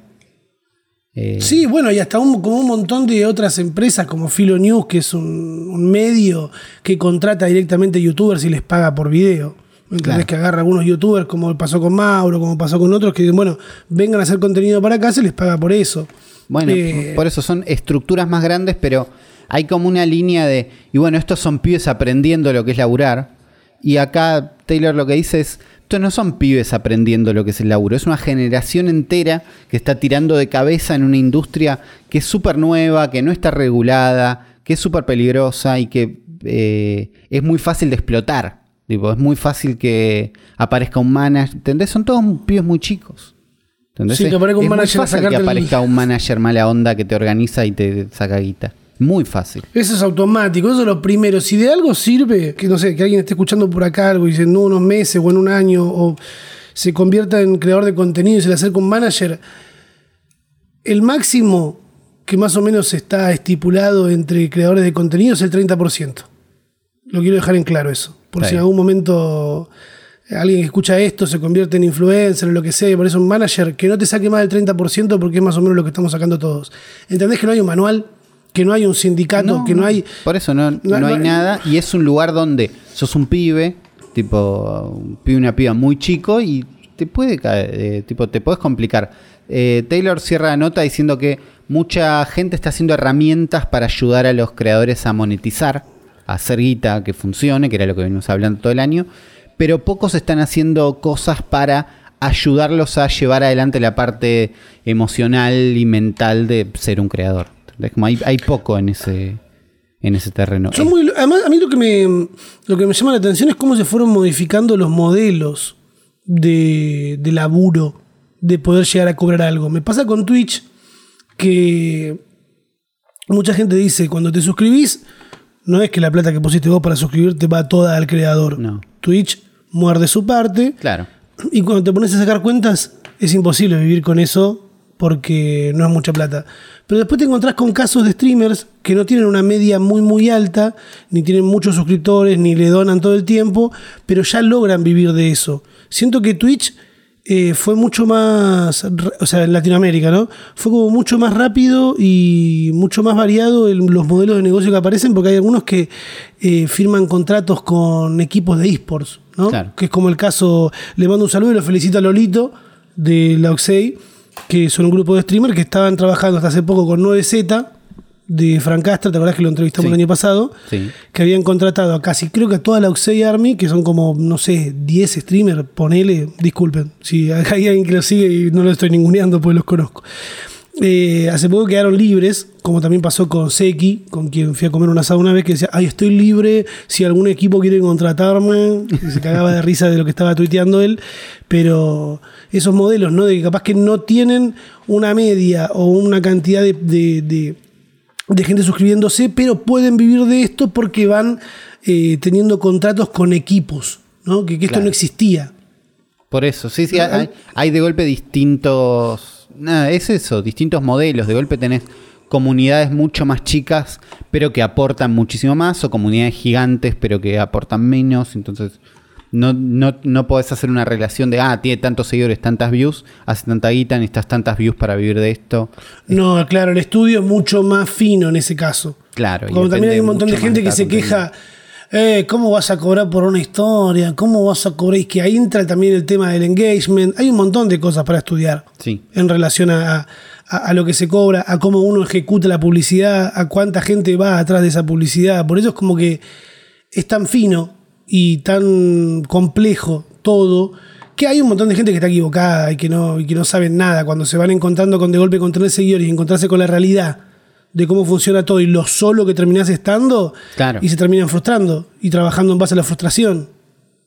Eh, Sí, bueno, y hasta un, como un montón de otras empresas como Filo News, que es un, un medio que contrata directamente youtubers y les paga por video. ¿Entendés? Claro. Que agarra algunos youtubers, como pasó con Mauro, como pasó con otros, que dicen, bueno, vengan a hacer contenido para acá, se les paga por eso. Bueno, Eh, por eso son estructuras más grandes, pero hay como una línea de, y bueno, estos son pibes aprendiendo lo que es laburar. Y acá Taylor lo que dice es, estos no son pibes aprendiendo lo que es el laburo, es una generación entera que está tirando de cabeza en una industria que es súper nueva, que no está regulada, que es súper peligrosa y que eh, es muy fácil de explotar. Tipo, es muy fácil que aparezca un manager, ¿entendés? Son todos pibes muy chicos. ¿entendés? Sí, que Es- aparezca un es muy manager fácil que el- aparezca un manager mala onda que te organiza y te saca guita. Muy fácil. Eso es automático, eso es lo primero. Si de algo sirve, que no sé, que alguien esté escuchando por acá algo y dice en unos meses o en un año, o se convierta en creador de contenido y se le acerca un manager, el máximo que más o menos está estipulado entre creadores de contenido es el 30%. Lo quiero dejar en claro eso. Por Está si en algún momento alguien que escucha esto se convierte en influencer o lo que sea, y por eso un manager que no te saque más del 30% porque es más o menos lo que estamos sacando todos. ¿Entendés que no hay un manual? Que no hay un sindicato, que no hay... Por eso no, no No, hay no- nada. Y es un lugar donde sos un pibe, tipo, un pibe, una piba muy chico y te puede caer, eh, tipo, te puedes complicar. Eh, Taylor cierra la nota diciendo que mucha gente está haciendo herramientas para ayudar a los creadores a monetizar, hacer guita que funcione, que era lo que venimos hablando todo el año, pero pocos están haciendo cosas para ayudarlos a llevar adelante la parte emocional y mental de ser un creador. Como hay, poco en ese, en ese terreno. Además, a mí lo que, me, lo que me llama la atención es cómo se fueron modificando los modelos de, de laburo, de poder llegar a cobrar algo. Me pasa con Twitch que mucha gente dice, cuando te suscribís, no es que la plata que pusiste vos para suscribirte va toda al creador. No. Twitch muerde su parte. Claro. Y cuando te pones a sacar cuentas, es imposible vivir con eso porque no es mucha plata. Pero después te encontrás con casos de streamers que no tienen una media muy muy alta, ni tienen muchos suscriptores, ni le donan todo el tiempo, pero ya logran vivir de eso. Siento que Twitch eh, fue mucho más, o sea, en Latinoamérica, ¿no? Fue como mucho más rápido y mucho más variado en los modelos de negocio que aparecen, porque hay algunos que eh, firman contratos con equipos de esports, ¿no? Claro. que es como el caso, le mando un saludo y lo felicito a Lolito de la Oxey, que son un grupo de streamers que estaban trabajando hasta hace poco con 9Z de Frank Castro, ¿te acordás que lo entrevistamos Sí. el año pasado? Sí. Que habían contratado a casi, creo que a toda la Oxey Army, que son como, no sé, 10 streamers, ponele, disculpen, si hay alguien que lo sigue y no lo estoy ninguneando, pues los conozco. Eh, hace poco quedaron libres, como también pasó con Seki, con quien fui a comer un asado una vez, que decía, ay, estoy libre, si algún equipo quiere contratarme, y se cagaba de risa de lo que estaba tuiteando él, pero esos modelos, ¿no? De que capaz que no tienen una media o una cantidad de, de- de- de gente suscribiéndose, pero pueden vivir de esto porque van eh, teniendo contratos con equipos, ¿no? Que, que esto Claro. no existía. Por eso, sí, sí, hay, hay de golpe distintos. Nada, es eso, distintos modelos. De golpe tenés comunidades mucho más chicas, pero que aportan muchísimo más, o comunidades gigantes, pero que aportan menos. Entonces, no, no, no podés hacer una relación de, ah, tiene tantos seguidores, tantas views, hace tanta guita, necesitas tantas views para vivir de esto. No, claro, el estudio es mucho más fino en ese caso. Claro. Como también hay un montón de gente que se contenido. queja, eh, ¿cómo vas a cobrar por una historia? ¿Cómo vas a cobrar? Y que ahí entra también el tema del engagement. Hay un montón de cosas para estudiar Sí. en relación a, a- a lo que se cobra, a cómo uno ejecuta la publicidad, a cuánta gente va atrás de esa publicidad. Por eso es como que es tan fino y tan complejo todo que hay un montón de gente que está equivocada y que no, y que no saben nada. Cuando se van encontrando con de golpe con tener seguidores y encontrarse con la realidad de cómo funciona todo y lo solo que terminás estando Claro. y se terminan frustrando y trabajando en base a la frustración.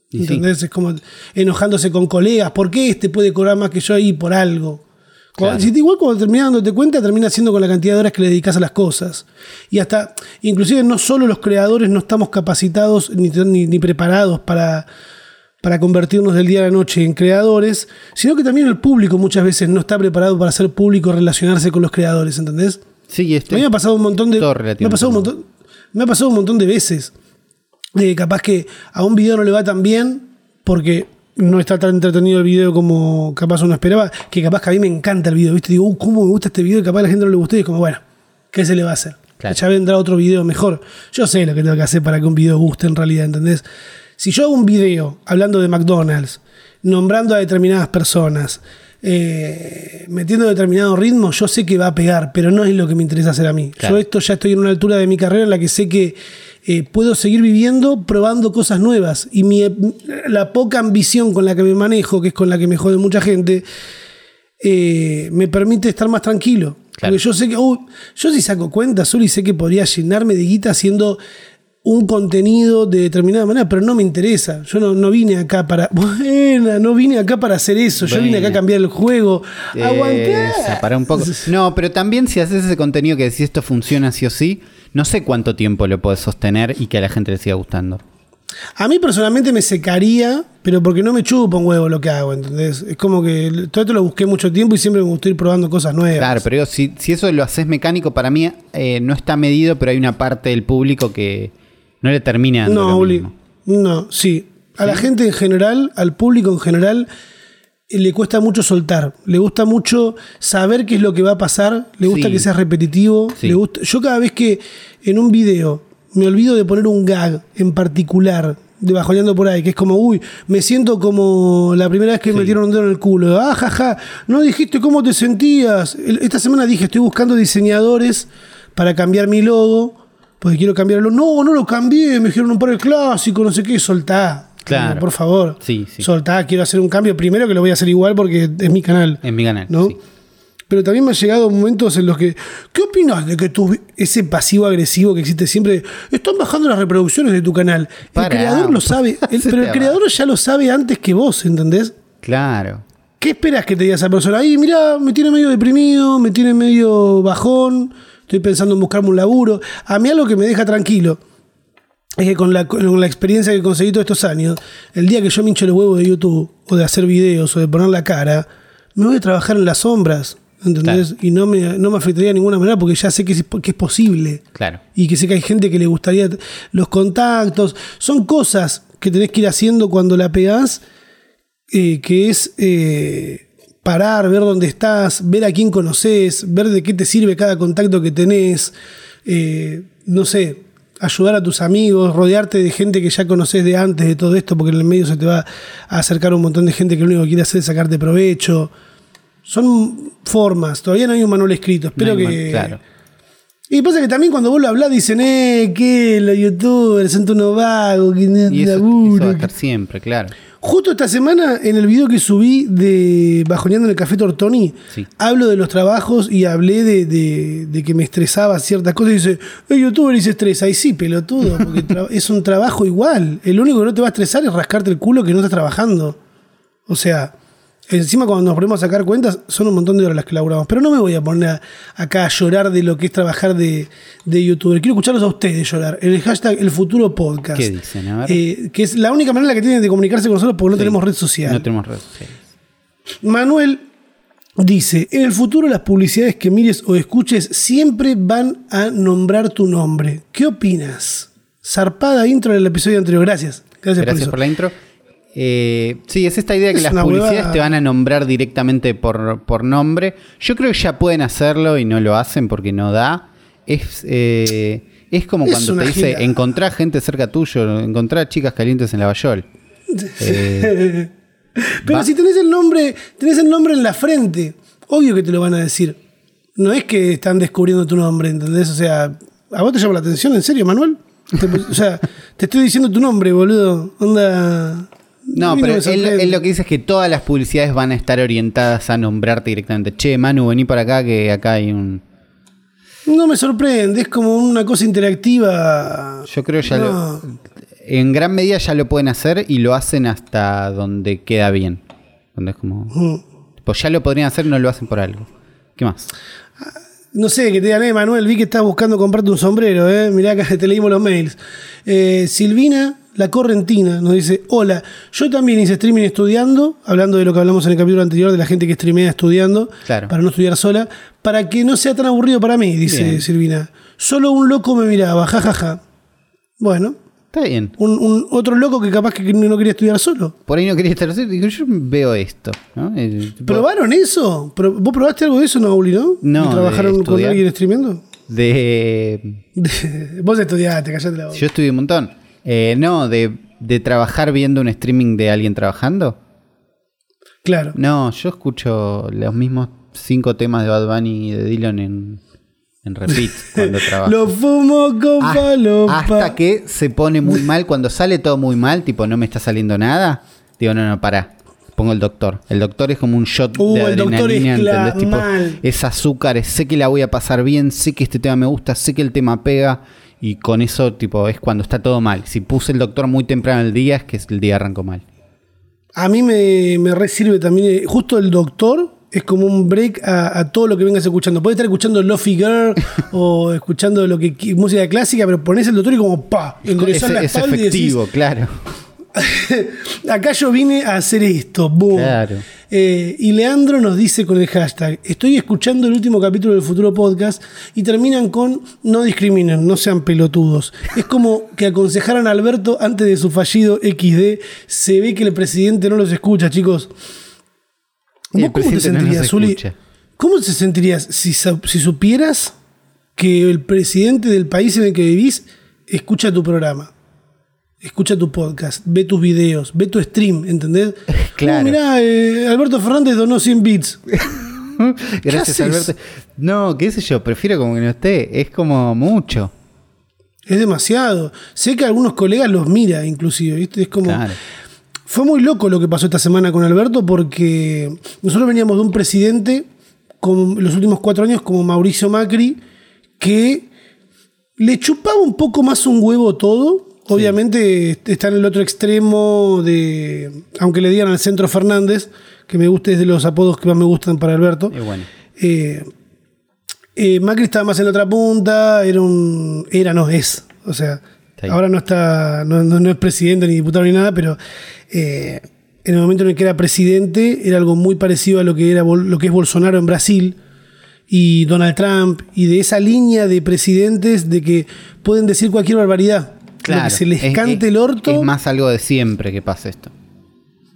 Y sí. ¿Entendés? Es como enojándose con colegas. ¿Por qué este puede cobrar más que yo ahí por algo? Claro. si te- igual cuando terminas dándote cuenta, termina siendo con la cantidad de horas que le dedicas a las cosas. Y hasta, inclusive no solo los creadores no estamos capacitados ni, ni- ni preparados para para convertirnos del día a la noche en creadores, sino que también el público muchas veces no está preparado para ser público, relacionarse con los creadores, ¿entendés? Sí, este, A mí me ha pasado un montón de. Me ha pasado un montón, me ha pasado un montón de veces. Eh, capaz que a un video no le va tan bien porque no está tan entretenido el video como capaz uno esperaba. Que capaz que a mí me encanta el video, ¿viste? Digo, uh, ¿cómo me gusta este video? Y capaz a la gente no le gustó. Y es como, bueno, ¿qué se le va a hacer? Claro. Ya vendrá otro video mejor. Yo sé lo que tengo que hacer para que un video guste en realidad, ¿entendés? Si yo hago un video hablando de McDonald's, nombrando a determinadas personas, eh, metiendo determinado ritmo, yo sé que va a pegar, pero no es lo que me interesa hacer a mí. Claro. Yo esto ya estoy en una altura de mi carrera en la que sé que eh, puedo seguir viviendo probando cosas nuevas. Y mi, la poca ambición con la que me manejo, que es con la que me jode mucha gente, eh, me permite estar más tranquilo. Claro. Porque yo sé que, uy, yo si saco cuenta solo y sé que podría llenarme de guita haciendo un contenido de determinada manera, pero no me interesa. Yo no, no vine acá para. Buena, no vine acá para hacer eso. Yo vine acá a cambiar el juego. Aguanté. Para un poco. No, pero también si haces ese contenido que decís esto funciona sí o sí, no sé cuánto tiempo lo puedes sostener y que a la gente le siga gustando. A mí personalmente me secaría, pero porque no me chupa un huevo lo que hago, ¿entendés? Es como que todo esto lo busqué mucho tiempo y siempre me gustó ir probando cosas nuevas. Claro, pero si, si eso lo haces mecánico, para mí eh, no está medido, pero hay una parte del público que no le termina No, lo mismo. no, sí. A la gente en general, al público en general, le cuesta mucho soltar. Le gusta mucho saber qué es lo que va a pasar. Le gusta Sí. que sea repetitivo. Sí. Le gusta... Yo cada vez que en un video me olvido de poner un gag en particular, de bajoneando por ahí, que es como, uy, me siento como la primera vez que me metieron un dedo en el culo. Ah, jaja, no dijiste cómo te sentías. Esta semana dije, estoy buscando diseñadores para cambiar mi logo, porque quiero cambiarlo. No, no lo cambié, me dijeron un par de clásicos, no sé qué, soltá. Claro. Por favor. Sí, sí. Soltá, quiero hacer un cambio. Primero que lo voy a hacer igual porque es mi canal. En mi canal. ¿no? sí. Pero también me han llegado momentos en los que. ¿Qué opinas de que tu, ese pasivo agresivo que existe siempre? Están bajando las reproducciones de tu canal. El creador lo sabe. el- pero el creador ya lo sabe antes que vos, ¿entendés? Claro. ¿Qué esperas que te diga esa persona? Ahí, mira, me tiene medio deprimido, me tiene medio bajón, estoy pensando en buscarme un laburo. A mí algo que me deja tranquilo es que con la, con la experiencia que conseguí todos estos años, el día que yo me hinche los huevos de YouTube, o de hacer videos, o de poner la cara, me voy a trabajar en las sombras, ¿entendés? Y no me, no me afectaría de ninguna manera porque ya sé que es, que es posible Claro. y que sé que hay gente que le gustaría los contactos. Son cosas que tenés que ir haciendo cuando la pegás, eh, que es eh, parar, ver dónde estás, ver a quién conoces, ver de qué te sirve cada contacto que tenés, eh, no sé, ayudar a tus amigos, rodearte de gente que ya conoces de antes de todo esto, porque en el medio se te va a acercar un montón de gente que lo único que quiere hacer es sacarte provecho. Son formas, todavía no hay un manual escrito, espero No que... Claro. Y pasa que también cuando vos lo hablás dicen, eh, que los youtubers son unos vagos, que no Y eso, laburo, eso va a estar siempre, claro. Justo esta semana, en el video que subí de Bajoneando en el Café Tortoni, Sí. hablo de los trabajos y hablé de, de- de que me estresaba ciertas cosas. Y dice, el youtuber y se estresa. Y sí, pelotudo, porque es un trabajo igual. El único que no te va a estresar es rascarte el culo que no estás trabajando. O sea, encima cuando nos ponemos a sacar cuentas, son un montón de horas las que laburamos. Pero no me voy a poner a- acá a llorar de lo que es trabajar de, de youtuber. Quiero escucharlos a ustedes llorar. En el hashtag El Futuro Podcast. ¿Qué dicen? A ver. Eh, que es la única manera que tienen de comunicarse con nosotros porque no Sí. tenemos red social. No tenemos redes sociales. Manuel dice, en el futuro las publicidades que mires o escuches siempre van a nombrar tu nombre. ¿Qué opinas? Zarpada intro del episodio anterior. Gracias. Gracias, Gracias por por, eso. la intro. Eh, sí, es esta idea que las publicidades te van a nombrar directamente por, por nombre. Yo creo que ya pueden hacerlo y no lo hacen porque no da. Es, eh, es como Es cuando te dice, encontrar gente cerca tuyo, encontrar chicas calientes en la Bayol. Eh, Pero Va- si tenés el nombre, tenés el nombre en la frente, obvio que te lo van a decir. No es que están descubriendo tu nombre, ¿entendés? O sea, ¿a vos te llama la atención? ¿En serio, Manuel? O sea, te estoy diciendo tu nombre, boludo. Onda. No, pero él, lo que dice es que todas las publicidades van a estar orientadas a nombrarte directamente. Che, Manu, vení para acá que acá hay un... No me sorprende, es como una cosa interactiva. Yo creo ya No. lo, en gran medida ya lo pueden hacer y lo hacen hasta donde queda bien. Donde es como... Mm. Pues ya lo podrían hacer, no lo hacen por algo. ¿Qué más? No sé, que te digan, eh, Manuel, vi que estás buscando comprarte un sombrero, eh. Mirá acá te leímos los mails. Eh, Silvina, La Correntina nos dice, hola, yo también hice streaming estudiando, hablando de lo que hablamos en el capítulo anterior de la gente que streamea estudiando, Claro. para no estudiar sola, para que no sea tan aburrido para mí, dice Bien. Silvina. Solo un loco me miraba, jajaja. Bueno, Está bien. un, un- otro loco que capaz que no quería estudiar solo. Por ahí no quería estar así. Digo, yo veo esto. ¿Probaron eso? ¿Pro- ¿Vos probaste algo de eso, no, Uli, no? No, ¿Y de ¿Trabajaron con alguien streameando? De. Vos estudiaste, callate la boca. Yo estudié un montón. Eh, no, de, de trabajar viendo un streaming de alguien trabajando. Claro. No, yo escucho los mismos cinco temas de Bad Bunny y de Dylan en, en repeat cuando trabajo. Lo fumo con Ah, palopa. hasta que se pone muy mal, cuando sale todo muy mal, tipo no me está saliendo nada, digo, no, no, pará. Pongo el doctor. El doctor es como un shot Uh, de el doctor es adrenalina. Tipo, mal. es azúcar, sé que la voy a pasar bien, sé que este tema me gusta, sé que el tema pega. Y con eso, tipo, es cuando está todo mal. Si puse el doctor muy temprano el día, es que el día arrancó mal. A mí me, me re sirve también. eh, Justo el doctor es como un break a, a todo lo que vengas escuchando. Puedes estar escuchando Lofi Girl o escuchando lo que música clásica, pero pones el doctor y como pa, Es, la es y decís, efectivo, claro. Acá yo vine a hacer esto. boom. Claro. Eh, y Leandro nos dice con el hashtag: Estoy escuchando el último capítulo del futuro podcast y terminan con no discriminen, no sean pelotudos. Es como que aconsejaran a Alberto antes de su fallido XD. Se ve que el presidente no los escucha, chicos. El ¿Vos cómo te no sentirías, escucha. ¿Cómo te sentirías si supieras que el presidente del país en el que vivís escucha tu programa? Escucha tu podcast, ve tus videos, ve tu stream, ¿entendés? Claro. No, mirá, eh, Alberto Fernández donó 100 bits. Gracias, haces? Alberto. No, qué sé yo, prefiero como que no esté. Es como mucho. Es demasiado. Sé que algunos colegas los mira, inclusive, ¿viste? Es como... Claro. Fue muy loco lo que pasó esta semana con Alberto porque nosotros veníamos de un presidente con los últimos cuatro años como Mauricio Macri que le chupaba un poco más un huevo todo. Obviamente está en el otro extremo de, aunque le digan al centro Fernández, que me gusta es de los apodos que más me gustan para Alberto. Y bueno. Eh, eh, Macri estaba más en la otra punta, era un. Era, no es. O sea, ahora no está. No, no- no es presidente ni diputado ni nada, pero eh, en el momento en el que era presidente, era algo muy parecido a lo que era lo que es Bolsonaro en Brasil y Donald Trump, y de esa línea de presidentes de que pueden decir cualquier barbaridad. Lo que se les es- cante es- el orto. Es más algo de siempre que pasa esto.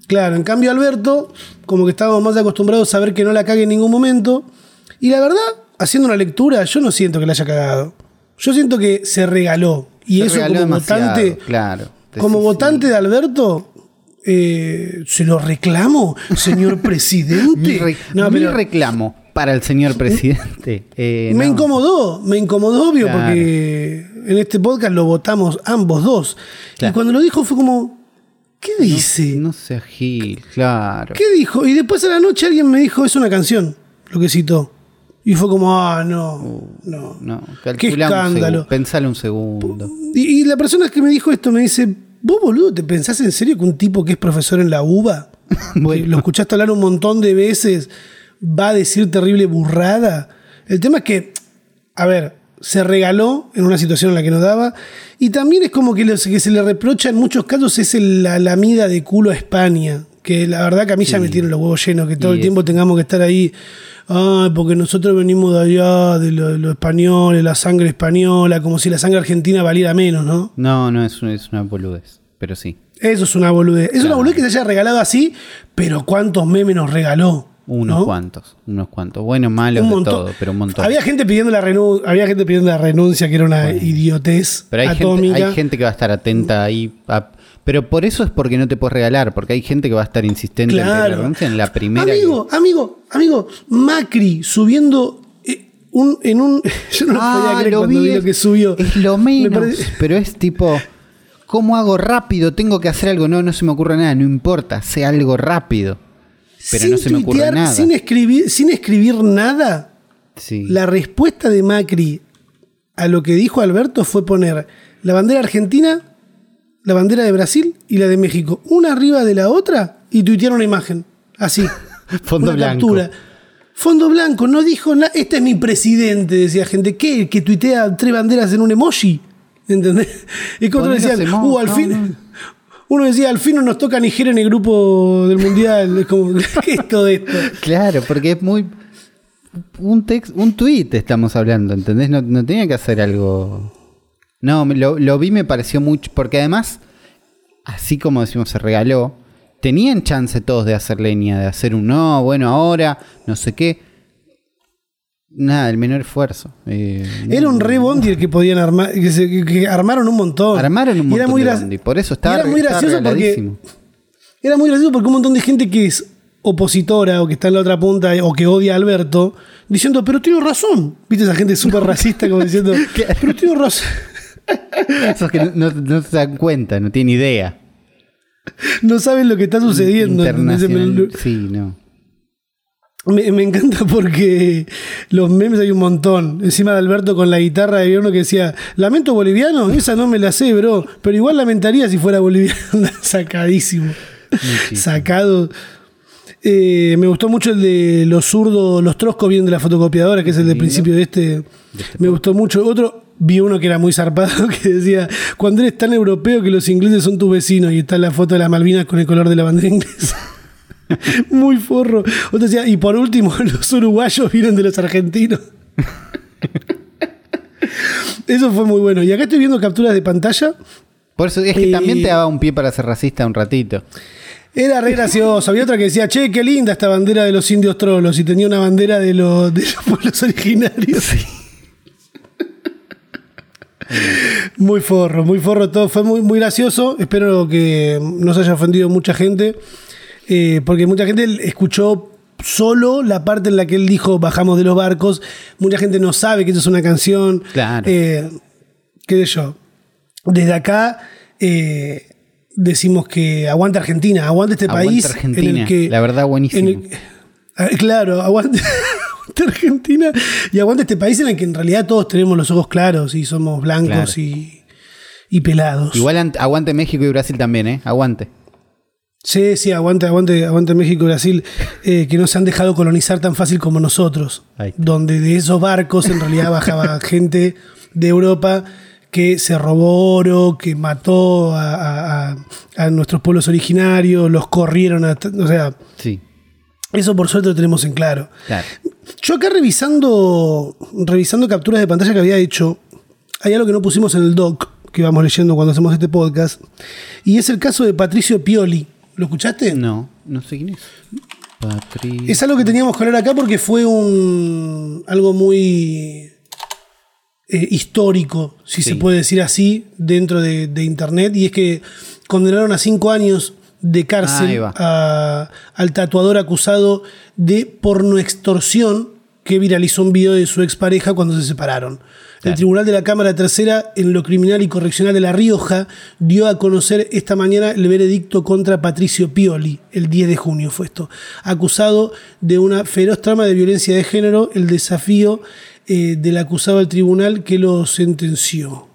Claro, en cambio Alberto, como que estábamos más acostumbrados a saber que no la cague en ningún momento. Y la verdad, haciendo una lectura, yo no siento que la haya cagado. Yo siento que se regaló. Y Se eso regaló como votante, claro. como Sí, votante de Alberto, eh, se lo reclamo, señor presidente. Mi, re- No, mi pero reclamo para el señor presidente. eh, me no. incomodó, me incomodó, obvio, Claro. porque en este podcast lo votamos ambos dos. Claro. Y cuando lo dijo fue como, ¿qué dice? No sea Gil, claro. ¿Qué dijo? Y después a la noche alguien me dijo, es una canción, lo que citó. Y fue como, ah, no, no. No, Qué un escándalo. Pensale un segundo. Y, y la persona que me dijo esto me dice, vos boludo, ¿te pensás en serio que un tipo que es profesor en la UBA, Bueno. lo escuchaste hablar un montón de veces, va a decir terrible burrada? El tema es que, a ver, se regaló en una situación en la que no daba. Y también es como que lo que se le reprocha en muchos casos es el- la lamida de culo a España. Que la verdad que a mí ya me tienen los huevos llenos, que todo Y el es- tiempo tengamos que estar ahí. Ay, porque nosotros venimos de allá, de lo, de lo español, de la sangre española, como si la sangre argentina valiera menos, ¿no? No, no, es, es una boludez. Pero sí. Eso es una boludez. Es una boludez que se haya regalado así, pero ¿cuántos memes nos regaló? Unos ¿no? cuantos. Unos cuantos. Buenos, malos, Un de todo, pero un montón. Había gente pidiendo la renu- había gente pidiendo la renuncia, que era una idiotez Pero hay gente, hay gente que va a estar atenta ahí. a- pero por eso es porque no te puedes regalar, porque hay gente que va a estar insistente en pedir la Claro. renuncia en la primera. que- Amigo, amigo, amigo, Macri subiendo eh, un, en un. Yo no lo Ah, podía creer lo cuando vi, vi, lo que subió. Es lo Me menos. Pero es tipo, ¿cómo hago rápido? Tengo que hacer algo. No, no se me ocurre nada. No importa, sé algo rápido. Pero sin no se me ocurre nada. Sin escribir, sin escribir nada, Sí. la respuesta de Macri a lo que dijo Alberto fue poner la bandera argentina, la bandera de Brasil y la de México, una arriba de la otra y tuitear una imagen. Así. Fondo una blanco. captura. Fondo blanco, no dijo nada. Este es mi presidente, decía gente. ¿Qué? ¿Que tuitea tres banderas en un emoji? ¿Entendés? Y Ponelo decían, uh, al fin. no. Uno decía, al fin no nos toca Nigeria en el grupo del mundial. Es como, ¿qué es todo esto? Claro, porque es muy. Un text, un tweet estamos hablando, ¿entendés? No, tenía que hacer algo. No, lo, lo vi, me pareció mucho. Porque además, así como decimos, se regaló. Tenían chance todos de hacer leña, de hacer un no, bueno, ahora, no sé qué. Nada, el menor esfuerzo. Eh, Era un re bondi el que podían armar, que, se- que- que armaron un montón. Armaron un era montón muy de gra- bondi, por eso estaba, era muy gracioso porque. Era muy gracioso porque un montón de gente que es opositora o que está en la otra punta o que odia a Alberto, diciendo, pero tiene razón. ¿Viste esa gente súper racista como diciendo, pero tiene razón? Esos que no, se dan cuenta, no tienen idea. No saben lo que está sucediendo. Internacional. Sí, no. Me, me encanta porque los memes hay un montón. Encima de Alberto con la guitarra había uno que decía, ¿lamento boliviano? Esa no me la sé, bro. Pero igual lamentaría si fuera boliviano. Sacadísimo. Muchísimo. Sacado. Eh, me gustó mucho el de los zurdos, los troscos vienen de la fotocopiadora, que es el del principio de este. Me gustó mucho. Otro, vi uno que era muy zarpado, que decía, cuando eres tan europeo que los ingleses son tus vecinos, y está la foto de las Malvinas con el color de la bandera inglesa. Muy forro. Otro decía, y por último, los uruguayos vienen de los argentinos. Eso fue muy bueno. Y acá estoy viendo capturas de pantalla. Por eso es que Eh, también te daba un pie para ser racista un ratito. Era re gracioso. Había otra que decía, che, qué linda esta bandera de los indios trolos. Y tenía una bandera de los, de los pueblos originarios. Muy forro, muy forro todo. Fue muy, muy gracioso. Espero que no se haya ofendido mucha gente. Eh, porque mucha gente escuchó solo la parte en la que él dijo bajamos de los barcos. Mucha gente no sabe que eso es una canción. Claro. Eh, ¿Qué sé yo? Desde acá eh, decimos que aguanta Argentina, aguanta este Aguante país. Argentina, en el que, la verdad, buenísimo. en el- Ah, claro, aguante, aguante Argentina y aguanta este país en el que en realidad todos tenemos los ojos claros y somos blancos Claro. y, y pelados. Igual ant- aguante México y Brasil también, ¿eh? Aguante. Sí, sí, aguante, aguante, aguante México y Brasil, eh, que no se han dejado colonizar tan fácil como nosotros. Donde de esos barcos en realidad bajaba gente de Europa que se robó oro, que mató a, a- a- a nuestros pueblos originarios, los corrieron, a, o sea, Sí, eso por suerte lo tenemos en claro. claro. Yo acá revisando, revisando capturas de pantalla que había hecho, hay algo que no pusimos en el doc, que vamos leyendo cuando hacemos este podcast, y es el caso de Patricio Pioli. ¿Lo escuchaste? No, no sé quién es. Patri- Es algo que teníamos que hablar acá porque fue un algo muy eh, histórico, si Sí. se puede decir así, dentro de, de Internet. Y es que condenaron a cinco años de cárcel a- al tatuador acusado de pornoextorsión que viralizó un video de su expareja cuando se separaron. El. Tribunal de la Cámara Tercera en lo Criminal y Correccional de La Rioja dio a conocer esta mañana el veredicto contra Patricio Pioli, el 10 de junio fue esto, acusado de una feroz trama de violencia de género, el desafío eh, del acusado al tribunal que lo sentenció.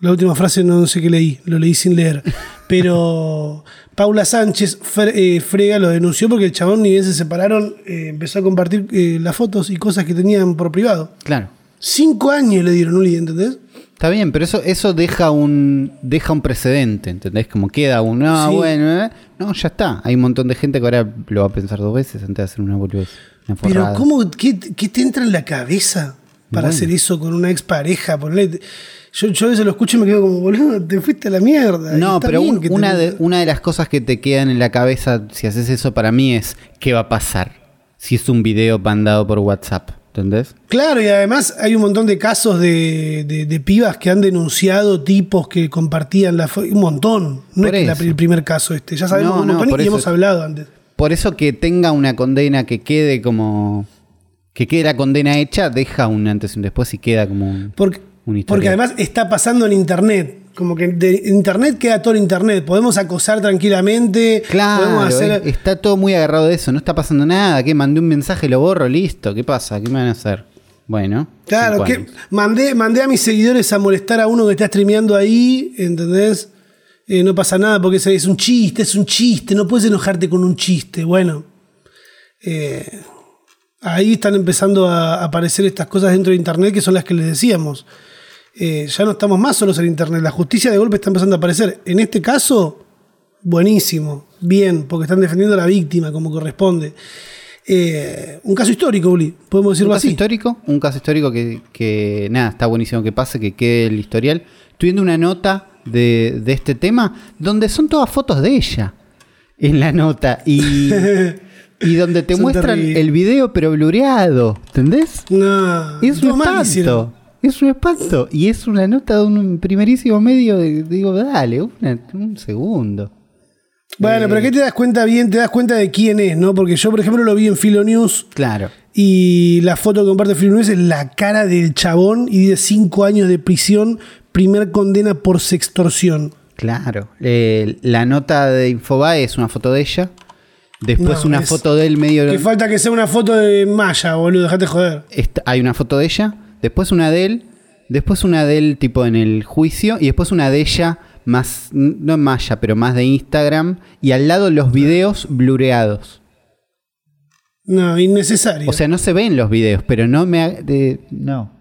La última frase no sé qué leí, lo leí sin leer. Pero Paula Sánchez Fre- eh, Frega lo denunció porque el chabón ni bien se separaron, eh, empezó a compartir las fotos y cosas que tenían por privado. Claro. Cinco años le dieron, Uli, ¿entendés? Está bien, pero eso, eso deja un deja un precedente, ¿entendés? Como queda un, ah, Sí. bueno, eh". no, ya está. Hay un montón de gente que ahora lo va a pensar dos veces antes de hacer una boludez. Una Pero. ¿cómo, qué, qué te entra en la cabeza para Bueno. hacer eso con una expareja? Ponele- Yo, yo a veces lo escucho y me quedo como, boludo, te fuiste a la mierda. No, pero un- te- una, de, una de las cosas que te quedan en la cabeza si haces eso para mí es qué va a pasar si es un video mandado por WhatsApp, ¿entendés? Claro, y además hay un montón de casos de, de- de pibas que han denunciado tipos que compartían la foto. Un montón. No Por es que la- el primer caso este. Ya sabemos No, un no, montón por y eso. hemos hablado antes. Por eso que tenga una condena que quede como que quede la condena hecha, deja un antes y un después y queda como un- Porque, Una historia. porque además está pasando en internet. Como que de internet queda todo en internet. Podemos acosar tranquilamente. Claro, podemos hacer. es- está todo muy agarrado de eso, no está pasando nada, que mandé un mensaje, lo borro, listo, ¿qué pasa? ¿Qué me van a hacer? Bueno, Claro, que mandé, mandé a mis seguidores a molestar a uno que está streameando ahí, ¿entendés? Eh, no pasa nada porque es, es un chiste, es un chiste, no puedes enojarte con un chiste. Bueno, eh, ahí están empezando a aparecer estas cosas dentro de Internet que son las que les decíamos. Eh, ya no estamos más solos en Internet. La justicia de golpe está empezando a aparecer. En este caso, buenísimo, bien, porque están defendiendo a la víctima como corresponde. Eh, un caso histórico, Uli, podemos decirlo un caso así. histórico, un caso histórico que, que, nada, está buenísimo que pase, que quede el historial. Estoy viendo una nota de, de este tema donde son todas fotos de ella en la nota y, y donde te Son muestran el video pero blureado, ¿entendés? No, Es un espanto. Es un espanto. Y es una nota de un primerísimo medio. de- digo, dale, una- un segundo. Bueno, Eh, pero ¿qué te das cuenta bien? Te das cuenta de quién es, ¿no? Porque yo, por ejemplo, lo vi en Filo News Claro. y la foto que comparte Filo News es la cara del chabón y de cinco años de prisión, primer condena por sextorsión. Claro. Eh, la nota de Infobae es una foto de ella. Después No, una es- foto de él medio. Que falta que sea una foto de Maya, boludo, dejate joder. Esta- hay una foto de ella. Después una de él. Después una de él tipo en el juicio. Y después una de ella más, no en Maya, pero más de Instagram. Y al lado los videos blureados. No, innecesario. O sea, no se ven los videos, pero no me... ha- de- no.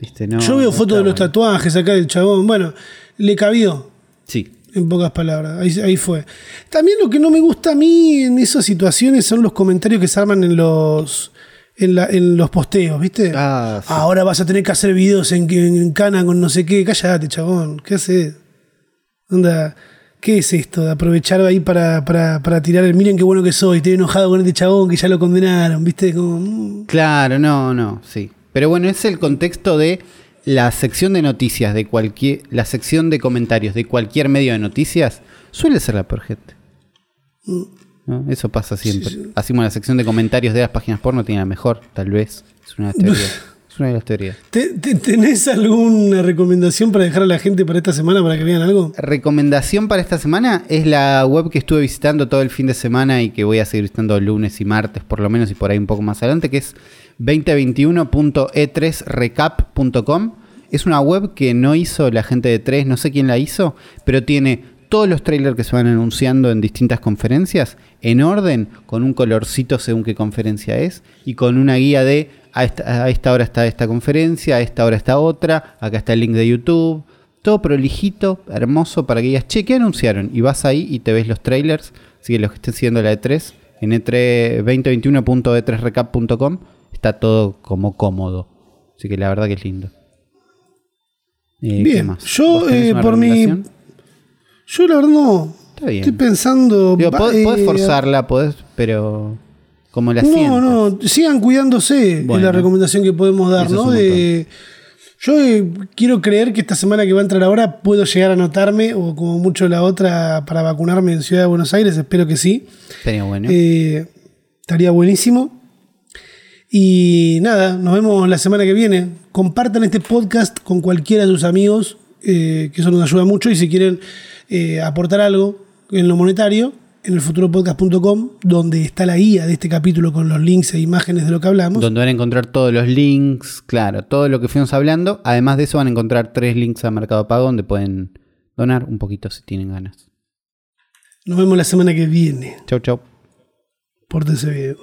Viste, no. yo veo no fotos de los tatuajes acá del chabón. Bueno, le cabió. Sí. En pocas palabras, ahí, ahí fue. También lo que no me gusta a mí en esas situaciones son los comentarios que se arman en los en, la- en los posteos, ¿viste? Ah, sí. Ahora vas a tener que hacer videos en, en cana con no sé qué. Cállate, chabón. ¿Qué haces? Onda, ¿qué es esto? De aprovechar ahí para, para, para tirar el miren qué bueno que soy, estoy enojado con este chabón que ya lo condenaron, ¿viste? Como, mm. Claro, no, no, sí. Pero bueno, es el contexto de la sección de noticias de cualquier, la sección de comentarios de cualquier medio de noticias suele ser la peor gente. ¿No? Eso pasa siempre. Así como la sección de comentarios de las páginas porno tiene la mejor, tal vez. Es una de las teorías. es una de las teorías. ¿Te- te- ¿Tenés alguna recomendación para dejar a la gente para esta semana para que vean algo? Recomendación para esta semana es la web que estuve visitando todo el fin de semana y que voy a seguir visitando lunes y martes por lo menos y por ahí un poco más adelante, que es 2021.e3recap.com. Es una web que no hizo la gente de 3, no sé quién la hizo, pero tiene todos los trailers que se van anunciando en distintas conferencias en orden, con un colorcito según qué conferencia es, y con una guía de a esta, a esta hora está esta conferencia, a esta hora está otra, acá está el link de YouTube, todo prolijito, hermoso, para que digas, che, ¿qué anunciaron? Y vas ahí y te ves los trailers, así que los que estén siguiendo la E3, en E E3 2021.e3recap.com está todo como cómodo, así que la verdad que es lindo. Eh, ¿qué Bien, yo, ¿Vos tenés eh, por mi-? Yo la verdad no. Está bien. Estoy pensando. Digo, pod- podés eh, forzarla, podés, pero como la No, sientas. no, sigan cuidándose, es Bueno. la recomendación que podemos dar, es ¿no? De, yo eh, quiero creer que esta semana que va a entrar ahora puedo llegar a anotarme, o como mucho la otra, para vacunarme en Ciudad de Buenos Aires, espero que sí. Estaría bueno. Eh, estaría buenísimo. Y nada, nos vemos la semana que viene. Compartan este podcast con cualquiera de sus amigos, eh, que eso nos ayuda mucho. Y si quieren eh, aportar algo en lo monetario, en el futuropodcast.com, donde está la guía de este capítulo con los links e imágenes de lo que hablamos. Donde van a encontrar todos los links, claro, todo lo que fuimos hablando. Además de eso van a encontrar tres links a Mercado Pago donde pueden donar un poquito si tienen ganas. Nos vemos la semana que viene. Chau, chau. Pórtense bien.